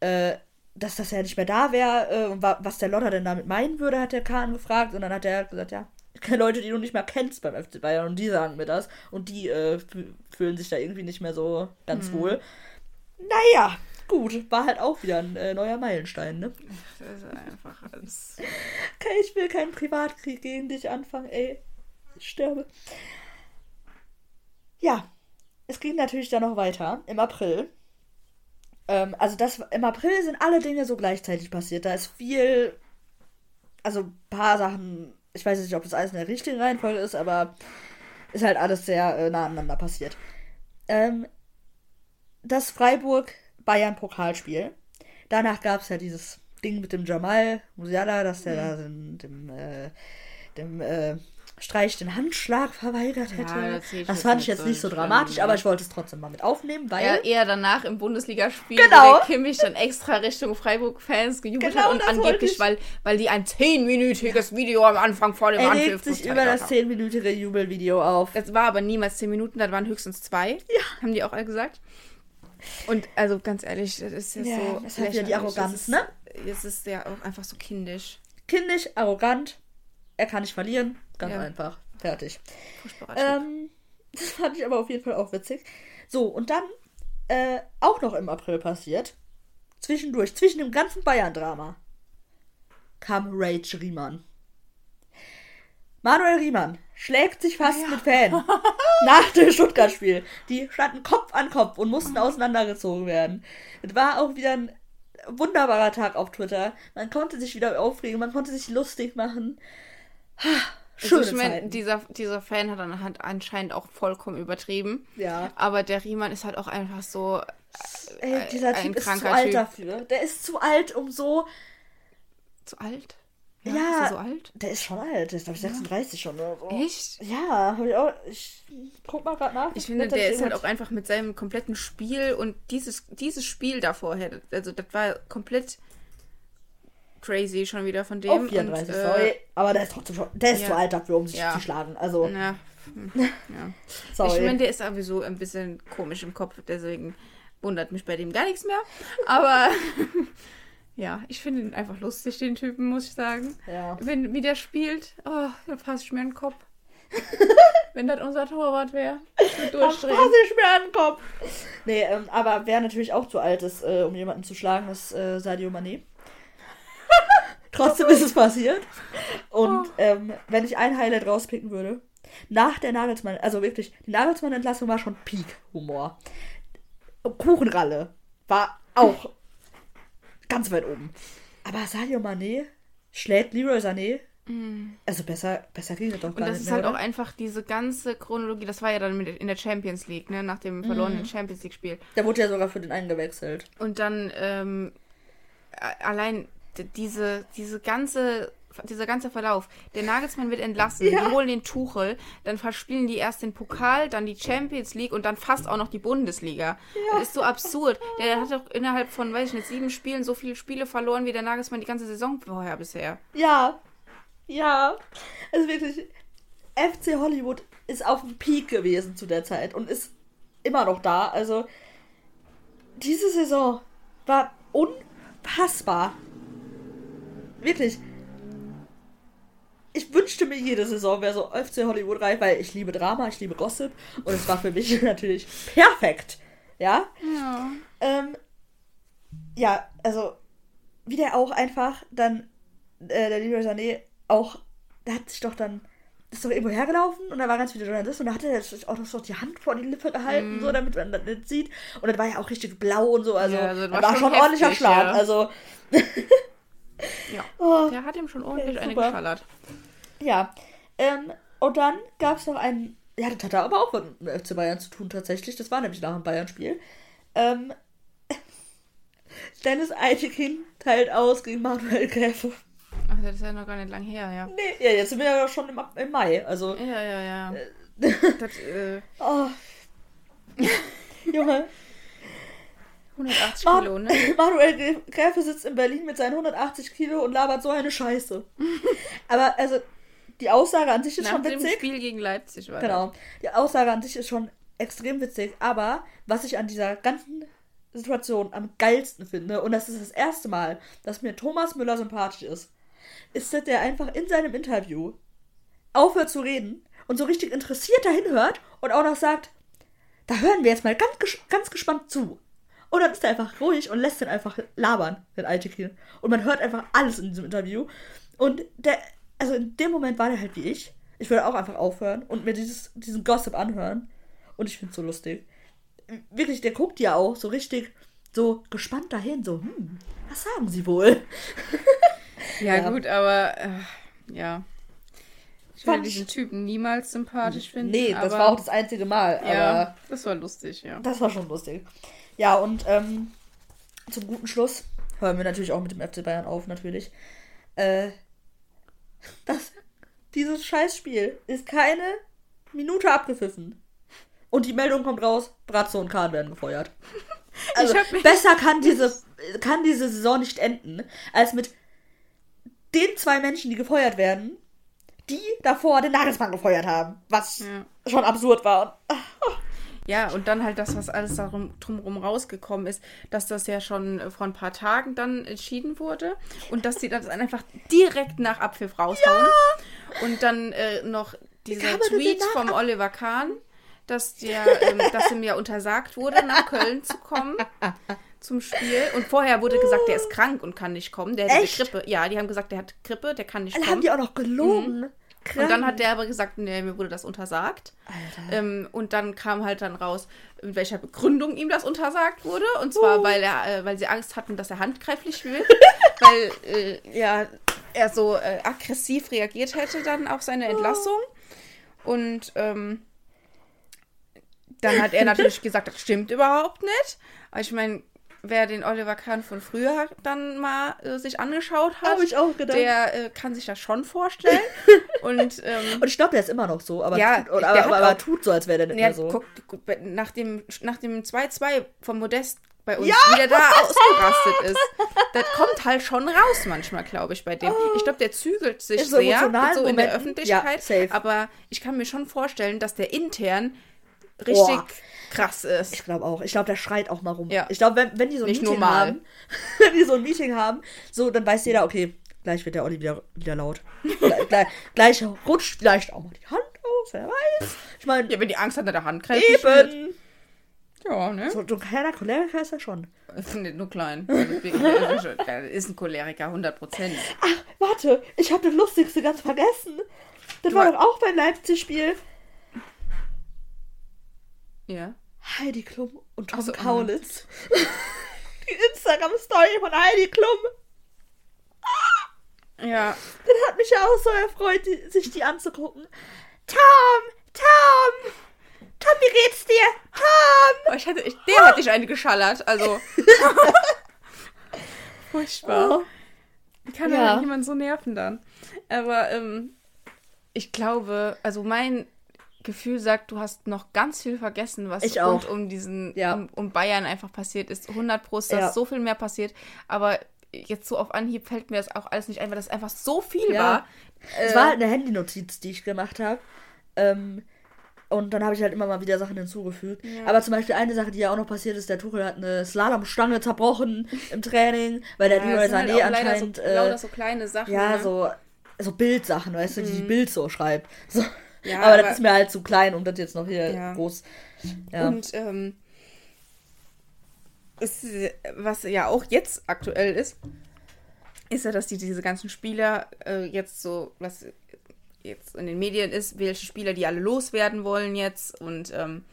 äh, dass das ja nicht mehr da wäre äh, und wa was der Lodder denn damit meinen würde, hat der Kahn gefragt und dann hat er gesagt, ja, *laughs* Leute, die du nicht mehr kennst beim FC Bayern und die sagen mir das und die äh, fü- fühlen sich da irgendwie nicht mehr so ganz wohl. Naja, gut, war halt auch wieder ein äh, neuer Meilenstein, ne? Das ist einfach alles. Okay, ich will keinen Privatkrieg gegen dich anfangen, ey. Ich sterbe. Ja, es ging natürlich dann noch weiter im April. Ähm, also das im April sind alle Dinge so gleichzeitig passiert. Da ist viel, also ein paar Sachen. Ich weiß nicht, ob das alles in der richtigen Reihenfolge ist, aber ist halt alles sehr äh, nah aneinander passiert. Ähm, das Freiburg-Bayern-Pokalspiel. Danach gab es ja dieses Ding mit dem Jamal Musiala, dass der da dem, dem, äh, dem äh, Streich den Handschlag verweigert hätte. Ja, das das fand ich jetzt so nicht so dramatisch, ja. aber ich wollte es trotzdem mal mit aufnehmen, weil. Ja, eher danach im Bundesligaspiel, Genau. wo der Kimmich dann extra Richtung Freiburg-Fans gejubelt Genau, hat und das angeblich, ich. weil, weil die ein zehnminütiges Video am Anfang vor dem er Anpfiff regt sich über das haben. 10-minütige Jubelvideo auf. Das war aber niemals zehn Minuten, das waren höchstens zwei. Ja. Haben die auch alle gesagt. Und also ganz ehrlich, das ist jetzt Ja, so. das hat wieder die. Arroganz, Das ist, ne? Jetzt ist ja auch einfach so kindisch. Kindisch, arrogant, er kann nicht verlieren. Ganz Ja. einfach. Fertig. Ähm, das fand ich aber auf jeden Fall auch witzig. So, und dann äh, auch noch im April passiert, zwischendurch, zwischen dem ganzen Bayern-Drama, kam Rage Riemann. Manuel Riemann schlägt sich fast mit Fan *laughs* nach dem Stuttgart-Spiel. Die standen Kopf an Kopf und mussten auseinandergezogen werden. Es war auch wieder ein wunderbarer Tag auf Twitter. Man konnte sich wieder aufregen, man konnte sich lustig machen. Schöne also ich meine, dieser, dieser Fan hat dann halt anscheinend auch vollkommen übertrieben. Ja. Aber der Riemann ist halt auch einfach so. Ey, dieser Typ ist zu alt Typ. dafür. Der ist zu alt, um so. Zu alt? Ja, Ist er so alt? Der ist schon alt. Der ist, glaube ich, 36 schon oder so. Echt? Ja, habe ich auch. Ich guck mal gerade nach. Ich finde, Blätter der ich ist halt auch einfach mit seinem kompletten Spiel und dieses, dieses Spiel davor, also das war komplett crazy schon wieder von dem. Oh, 34, und, äh, sorry. Aber der ist trotzdem schon. Der ist ja. zu alt dafür, um sich Ja. zu schlagen. Also, Ja, *laughs* ja. sorry. Ich meine, der ist sowieso ein bisschen komisch im Kopf, deswegen wundert mich bei dem gar nichts mehr. Aber *laughs* ja, ich finde ihn einfach lustig, den Typen, muss ich sagen. ja. Wenn, wie der spielt, oh, da fasse ich mir den Kopf. *laughs* Wenn das unser Torwart wäre, ich würde Dann durchdrehen. fass ich mir den Kopf. Nee, ähm, aber wer natürlich auch zu alt ist, äh, um jemanden zu schlagen, ist äh, Sadio Mané. Trotzdem ist es passiert. Und ähm, wenn ich ein Highlight rauspicken würde, nach der Nagelsmann, also wirklich, die Nagelsmann-Entlassung war schon Peak-Humor. Kuchenralle war auch ganz weit oben. Aber Sadio Mané schlägt Leroy Sané. Also besser, besser ging es doch Und gar das nicht ist mehr, halt oder? auch einfach diese ganze Chronologie, das war ja dann in der Champions League, ne, nach dem verlorenen Champions League-Spiel. Der wurde ja sogar für den einen gewechselt. Und dann ähm, allein diese, diese ganze, dieser ganze Verlauf. Der Nagelsmann wird entlassen, Ja. die holen den Tuchel, dann verspielen die erst den Pokal, dann die Champions League und dann fast auch noch die Bundesliga. Das ist so absurd. Der hat doch innerhalb von, weiß ich nicht, sieben Spielen so viele Spiele verloren wie der Nagelsmann die ganze Saison vorher bisher. Ja. Ja. Also wirklich, FC Hollywood ist auf dem Peak gewesen zu der Zeit und ist immer noch da. Also, diese Saison war unfassbar. Wirklich. ich wünschte mir, jede Saison wäre so FC Hollywood reif, weil ich liebe Drama, ich liebe Gossip und es war für mich *laughs* natürlich perfekt. Ja? Ja. Ähm, ja, also, wie der auch einfach dann, äh, der Leroy Sané auch, der hat sich doch dann, ist doch irgendwo hergelaufen und da war ganz viele Journalisten und da hat er sich auch noch so die Hand vor die Lippe gehalten, so damit man das nicht sieht. Und dann war ja auch richtig blau und so, also, Ja, also das das war war schon schon ein ordentlicher heftig, Schlag. ja. Also, *laughs* ja. oh, Der hat ihm schon ordentlich Okay, eine geschallert. ja. Ähm, und dann gab es noch einen, ja, das hatte aber auch mit dem FC Bayern zu tun tatsächlich, das war nämlich nach dem Bayern-Spiel. Ähm, *laughs* Dennis Eitekin teilt aus gegen Manuel Gräfe. Ach, das ist ja noch gar nicht lang her, ja. Nee, ja, jetzt sind wir ja schon im, im Mai. Also, Ja, ja, ja. Das, äh, *laughs* oh. Junge, 180 Man- Kilo, ne? *laughs* Manuel Gräfe sitzt in Berlin mit seinen 180 Kilo und labert so eine Scheiße. *laughs* Aber also, die Aussage an sich ist Nach schon dem witzig. Spiel gegen Leipzig war Genau. Die Aussage an sich ist schon extrem witzig. Aber was ich an dieser ganzen Situation am geilsten finde, und das ist das erste Mal, dass mir Thomas Müller sympathisch ist, ist, dass der einfach in seinem Interview aufhört zu reden und so richtig interessiert dahin hört und auch noch sagt, da hören wir jetzt mal ganz, ges ganz gespannt zu. Und dann ist er einfach ruhig und lässt den einfach labern, den Altekin. Und man hört einfach alles in diesem Interview. Und der, also in dem Moment war der halt wie ich. Ich würde auch einfach aufhören und mir dieses, diesen Gossip anhören. Und ich finde es so lustig. Wirklich, der guckt ja auch so richtig so gespannt dahin, so, hm, was sagen sie wohl? *laughs* Ja, Ja. gut, aber äh, ja. Ich würde diesen Typen niemals sympathisch finden. Nee, das war auch das einzige Mal. Ja, das war lustig, ja. Das war schon lustig. Ja, und ähm, zum guten Schluss hören wir natürlich auch mit dem FC Bayern auf, natürlich. Äh, das, dieses Scheißspiel ist keine Minute abgepfiffen. Und die Meldung kommt raus, Bratzo und Kahn werden gefeuert. *laughs* Also, besser kann diese, kann diese Saison nicht enden, als mit den zwei Menschen, die gefeuert werden, die davor den Nagelsmann gefeuert haben. Was Ja. schon absurd war. Ja, und dann halt das, was alles darum drumherum rausgekommen ist, dass das ja schon äh, vor ein paar Tagen dann entschieden wurde und dass die das dann einfach direkt nach Abpfiff raushauen. Und dann äh, noch dieser Tweet vom Oliver Kahn, dass, der, ähm, dass ihm ja untersagt wurde, nach Köln zu kommen zum Spiel. Und vorher wurde gesagt, der ist krank und kann nicht kommen. Der hat? Grippe. Ja, die haben gesagt, der hat Grippe, der kann nicht Dann haben kommen. die auch noch gelogen. Und dann hat der aber gesagt, nee, mir wurde das untersagt. Ähm, und dann kam halt dann raus, mit welcher Begründung ihm das untersagt wurde. Und zwar, Oh. weil er, äh, weil sie Angst hatten, dass er handgreiflich wird. *laughs* weil äh, ja, er so äh, aggressiv reagiert hätte dann auf seine Entlassung. Und ähm, dann hat er natürlich *laughs* gesagt, das stimmt überhaupt nicht. Aber ich meine, wer den Oliver Kahn von früher dann mal äh, sich angeschaut hat, ich auch gedacht. der äh, kann sich das schon vorstellen. *laughs* Und ähm, Und ich glaube, der ist immer noch so, aber, Ja, tut, oder, der aber, aber, auch- tut so, als wäre der nicht ja, mehr so. guck, guck, nach dem nach dem 2-2 vom Modest bei uns, wie der da ausgerastet ist. Das kommt halt schon raus manchmal, glaube ich, bei dem. Ich glaube, der zügelt sich In so sehr, emotionalen so in der Öffentlichkeit. ja, aber ich kann mir schon vorstellen, dass der intern richtig Boah. krass ist. Ich glaube auch. Ich glaube, der schreit auch mal rum. Ja. Ich glaube, wenn, wenn die so ein Nicht Meeting haben, *laughs* wenn die so ein Meeting haben, so, dann weiß jeder, okay, gleich wird der Olli wieder, wieder laut. gleich, *laughs* gleich, rutscht vielleicht auch mal die Hand aus, wer weiß. Ich meine, Ja, wenn die Angst hat, der handgreiflich wird. eben. Ja, ne? So, ein kleiner Choleriker ist er schon. Nicht nur klein. *laughs* Der ist ein Choleriker, 100 Prozent. Ach, warte, ich habe das Lustigste ganz vergessen. Das war- doch auch beim Leipzig-Spiel. Ja. Heidi Klum und Tom Ach so, Kaulitz. *laughs* Die Instagram-Story von Heidi Klum. Ja, Das hat mich ja auch so erfreut, die, sich die anzugucken. Tom, Tom, Tom, wie geht's dir? Tom. Oh, ich hatte, ich, der hat dich eine geschallert, also. *laughs* Furchtbar. Oh. Kann Ja. ja. jemand so nerven dann? Aber ähm, ich glaube, also mein Gefühl sagt, du hast noch ganz viel vergessen, was Ich rund auch. um diesen, Ja. um, um Bayern einfach passiert ist. 100 Pro ist Ja. dass so viel mehr passiert. Aber jetzt so auf Anhieb fällt mir das auch alles nicht ein, weil das einfach so viel Ja. war. Es Äh, war halt eine Handynotiz, die ich gemacht habe. Ähm, und dann habe ich halt immer mal wieder Sachen hinzugefügt. Ja. Aber zum Beispiel eine Sache, die ja auch noch passiert ist, der Tuchel hat eine Slalomstange zerbrochen im Training, weil der ja, Leroy halt Sané leider anscheinend... so, äh, so kleine Sachen. ja, ne? so so Bildsachen, weißt du, die die Bild so schreibt. So. Ja, aber, aber- das ist mir halt zu klein, um das jetzt noch hier Ja. groß. Ja. Und ähm, es, was ja auch jetzt aktuell ist, ist ja, dass die diese ganzen Spieler äh, jetzt so, was jetzt in den Medien ist, welche Spieler die alle loswerden wollen jetzt und ähm,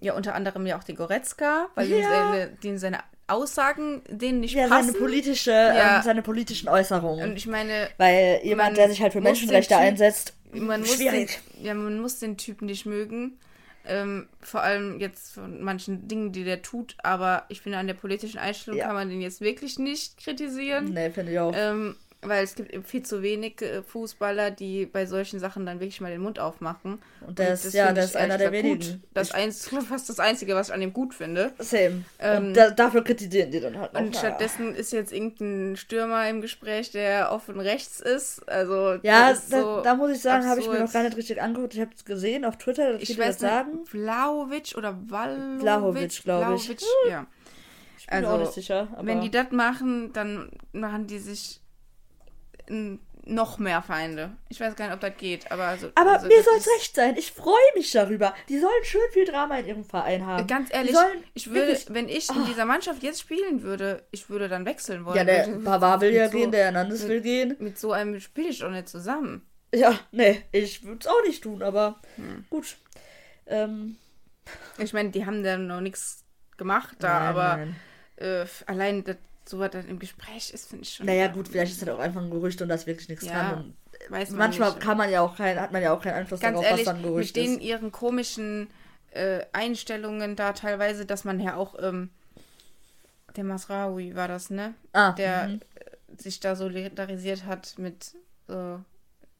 ja unter anderem ja auch den Goretzka, weil Ja. den seine, den seine Aussagen denen nicht ja, passen. seine politische, Ja. ähm, seine politischen Äußerungen. und ich meine, Weil jemand, man der sich halt für Menschenrechte einsetzt, man muss, den, ja, man muss den Typen nicht mögen. Ähm, vor allem jetzt von manchen Dingen, die der tut, aber ich finde, an der politischen Einstellung Ja. kann man den jetzt wirklich nicht kritisieren. Nee, finde ich auch. Ähm, weil es gibt eben viel zu wenig äh, Fußballer, die bei solchen Sachen dann wirklich mal den Mund aufmachen. Und der ist- das ja, ich ist einer der wenigen. Gut. Das eins, *laughs* fast das Einzige, was ich an dem gut finde. Same. ähm, und da, dafür kritisieren die dann halt noch. Und naja. stattdessen ist jetzt irgendein Stürmer im Gespräch, der offen rechts ist. Also Ja, das ist da, so da muss ich sagen, habe ich mir noch gar nicht richtig angeguckt. Ich habe es gesehen auf Twitter, dass Ich viele das weiß nicht, sagen. Vlaovic oder Valovic, Vlahovic, glaub ich. Vlahovic, ja. Ich bin mir auch Also, nicht sicher. Aber Wenn die das machen, dann machen die sich noch mehr Feinde. Ich weiß gar nicht, ob das geht, aber also, aber also mir das soll es recht sein. Ich freue mich darüber. Die sollen schön viel Drama in ihrem Verein haben. Ganz ehrlich, sollen ich würde, wirklich- wenn ich in Oh. dieser Mannschaft jetzt spielen würde, ich würde dann wechseln wollen. Ja, der Pavard will ja so, gehen, der Hernandez will gehen. Mit so einem spiele ich doch nicht zusammen. Ja, nee, ich würde es auch nicht tun, aber Hm. gut. Ähm, Ich meine, die haben da noch nichts gemacht da, nein, aber nein. Äh, allein, dass sowas dann im Gespräch ist, finde ich schon. Naja, gut, vielleicht ist das auch einfach ein Gerücht und da ist wirklich nichts Ja, dran. Man manchmal nicht. kann man ja auch kein, hat man ja auch keinen Einfluss Ganz darauf, ehrlich, was dann ein Gerücht mit denen ist. ihren komischen äh, Einstellungen da teilweise, dass man ja auch, ähm, der Masraoui war das, ne? Ah, Der äh, sich da solidarisiert hat mit, äh,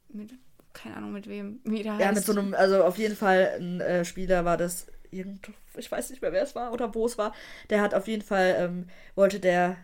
mit, keine Ahnung mit wem, wie der Ja, heißt. mit so einem, also auf jeden Fall ein äh, Spieler war das irgend, ich weiß nicht mehr, wer es war oder wo es war. Der hat auf jeden Fall, ähm, wollte der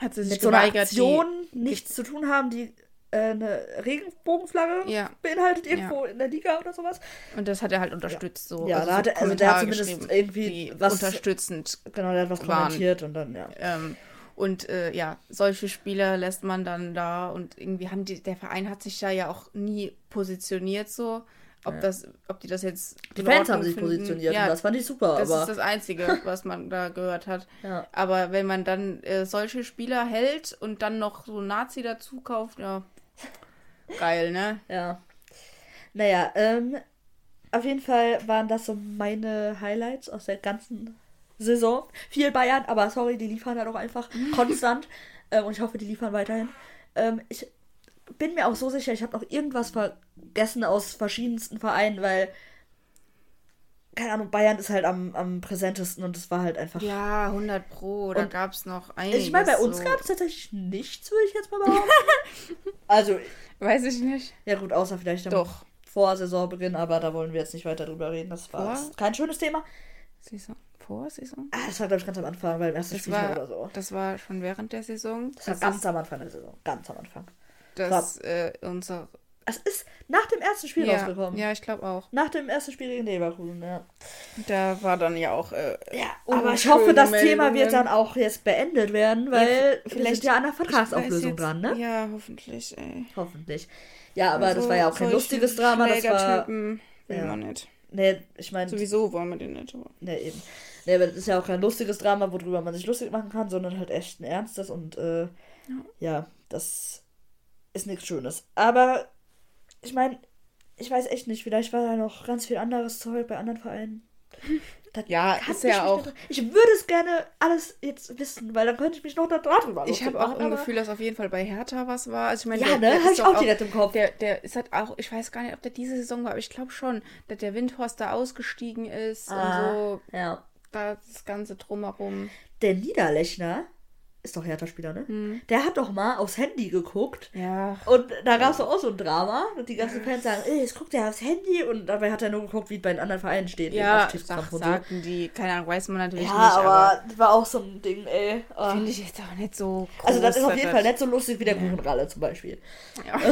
hat sie sich mit so einer geweigert, Aktion nichts zu tun haben, die äh, eine Regenbogenflagge ja, beinhaltet irgendwo in der Liga oder sowas. und das hat er halt unterstützt, so. Ja, da so hat er- also der hat zumindest irgendwie was- unterstützend Genau, der hat was Waren. kommentiert und dann, ja. Ähm, und äh, ja, solche Spieler lässt man dann da und irgendwie haben die, der Verein hat sich da ja auch nie positioniert so. Ob Ja. das, ob die das jetzt. Die Fans haben sich finden. positioniert Ja, und das fand ich super, das aber ist das Einzige, *laughs* was man da gehört hat. ja. Aber wenn man dann äh, solche Spieler hält und dann noch so Nazi dazu kauft, ja. Geil, ne? Ja. Naja, ähm, auf jeden Fall waren das so meine Highlights aus der ganzen Saison. Viel Bayern, aber sorry, die liefern halt auch einfach *laughs* konstant. Ähm, und ich hoffe, die liefern weiterhin. Ähm, ich bin mir auch so sicher, ich habe noch irgendwas vergessen aus verschiedensten Vereinen, weil, keine Ahnung, Bayern ist halt am, am präsentesten und es war halt einfach. Ja, 100 Pro. Da gab es noch einiges. ich meine, bei uns so. gab es tatsächlich nichts, würde ich jetzt mal behaupten. *laughs* also, Weiß ich nicht. ja gut, außer vielleicht am Doch. vor Saisonbeginn, aber da wollen wir jetzt nicht weiter drüber reden. Das war Vor? kein schönes Thema. Saison. Vor Saison? Ah, das war, glaube ich, ganz am Anfang, beim ersten Das Spieltag war, oder so. das war schon während der Saison. Das war Das ganz ist, am Anfang der Saison. Ganz am Anfang. Dass äh, unser. Es ist nach dem ersten Spiel Ja, rausgekommen. ja, ich glaube auch. Nach dem ersten Spiel gegen Leverkusen, ja. Da war dann ja auch. Äh, Ja, aber ich hoffe, das Thema wird Meldungen. dann auch jetzt beendet werden, weil wir vielleicht- ja an der Vertragsauflösung jetzt- dran, ne? Ja, hoffentlich, ey. Hoffentlich. Ja, aber Also, das war ja auch kein lustiges Drama, das war... Will ja. man nicht. Nee, ich meine... Sowieso wollen wir den nicht. Nee, eben. Nee, aber das ist ja auch kein lustiges Drama, worüber man sich lustig machen kann, sondern halt echt ein ernstes und äh, ja. das ist nichts Schönes. Aber ich meine, ich weiß echt nicht, vielleicht war da noch ganz viel anderes Zeug bei anderen Vereinen. *laughs* Das Ja, ist ich ja auch- Ich würde es gerne alles jetzt wissen, weil dann könnte ich mich noch da darüber Ich habe auch ein Gefühl, dass auf jeden Fall bei Hertha was war. Also ich meine, Ja, der- ne? Habe ich auch direkt im Kopf. Der, der ist halt auch, ich weiß gar nicht, ob der diese Saison war, aber ich glaube schon, dass der Windhorst da ausgestiegen ist Ah. und so, Ja. da das Ganze drumherum. Der Niederlechner ist doch Hertha-Spieler, ne? Hm. Der hat doch mal aufs Handy geguckt Ja, Und da gab es auch so ein Drama. Und die ganzen Fans sagen, ey, jetzt guckt er aufs Handy. Und dabei hat er nur geguckt, wie es bei den anderen Vereinen steht. ja, sag, und sagten die, keine Ahnung, weiß man natürlich Ja, nicht, aber, aber, das war auch so ein Ding, ey. Ah. finde ich jetzt auch nicht so groß. also das ist auf jeden das- Fall nicht so lustig wie der Kuchenralle zum Beispiel. Ja. *laughs*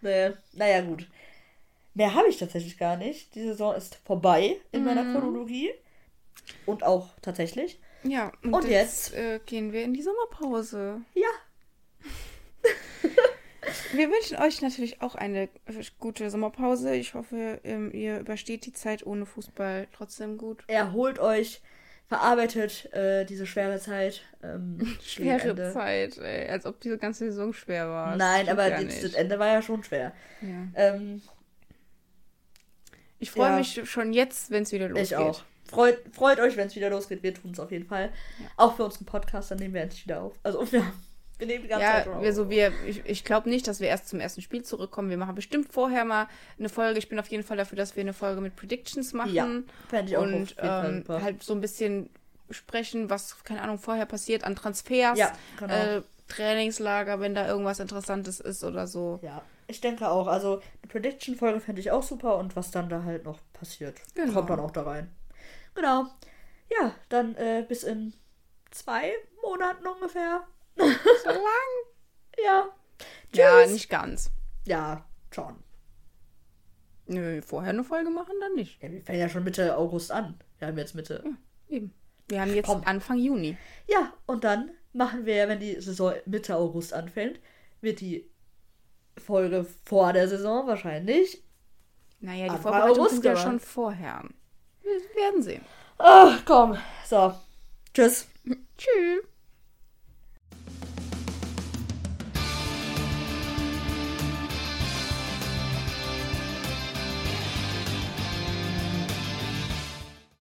Nee. Naja, gut. Mehr habe ich tatsächlich gar nicht. Die Saison ist vorbei in meiner Mhm. Chronologie. Und auch tatsächlich. Ja, und, Und jetzt, äh, gehen wir in die Sommerpause. Ja. *laughs* Wir wünschen euch natürlich auch eine gute Sommerpause. Ich hoffe, ähm, ihr übersteht die Zeit ohne Fußball trotzdem gut. Erholt euch, verarbeitet äh, diese schwere Zeit. Ähm, *laughs* schwere Zeit, ey. Als ob diese ganze Saison schwer war. Nein, aber das, das, Ende war ja schon schwer. Ja. Ähm, ich freue ja. mich schon jetzt, wenn es wieder losgeht. Ich auch. Freut, freut euch, wenn es wieder losgeht. Wir tun es auf jeden Fall. Ja. Auch für unseren Podcast, dann nehmen wir endlich wieder auf. Also *laughs* wir, wir nehmen die ganze ja, Zeit auf. Wir, so, wir, ich, ich glaube nicht, dass wir erst zum ersten Spiel zurückkommen. Wir machen bestimmt vorher mal eine Folge. Ich bin auf jeden Fall dafür, dass wir eine Folge mit Predictions machen. Ja, fände ich auch Und ähm, halt so ein bisschen sprechen, was, keine Ahnung, vorher passiert an Transfers. Ja, genau. Äh, Trainingslager, wenn da irgendwas Interessantes ist oder so. Ja, ich denke auch. Also, die Prediction-Folge fände ich auch super und was dann da halt noch passiert, genau. kommt dann auch da rein. Genau. Ja, dann äh, bis in zwei Monaten ungefähr. So lang? *laughs* ja. Tschüss. Ja, nicht ganz. Ja, schon. Nö, vorher eine Folge machen, dann nicht. Ja, wir fangen ja schon Mitte August an. Wir haben jetzt Mitte. Ja, eben. Wir haben jetzt Komm. Anfang Juni. Ja, und dann machen wir, wenn die Saison Mitte August anfängt, wird die Folge vor der Saison wahrscheinlich. Naja, die Anfang Vorbereitung August, sind ja schon vorher. Wir werden sehen. Ach, komm. So. Tschüss. Tschüss.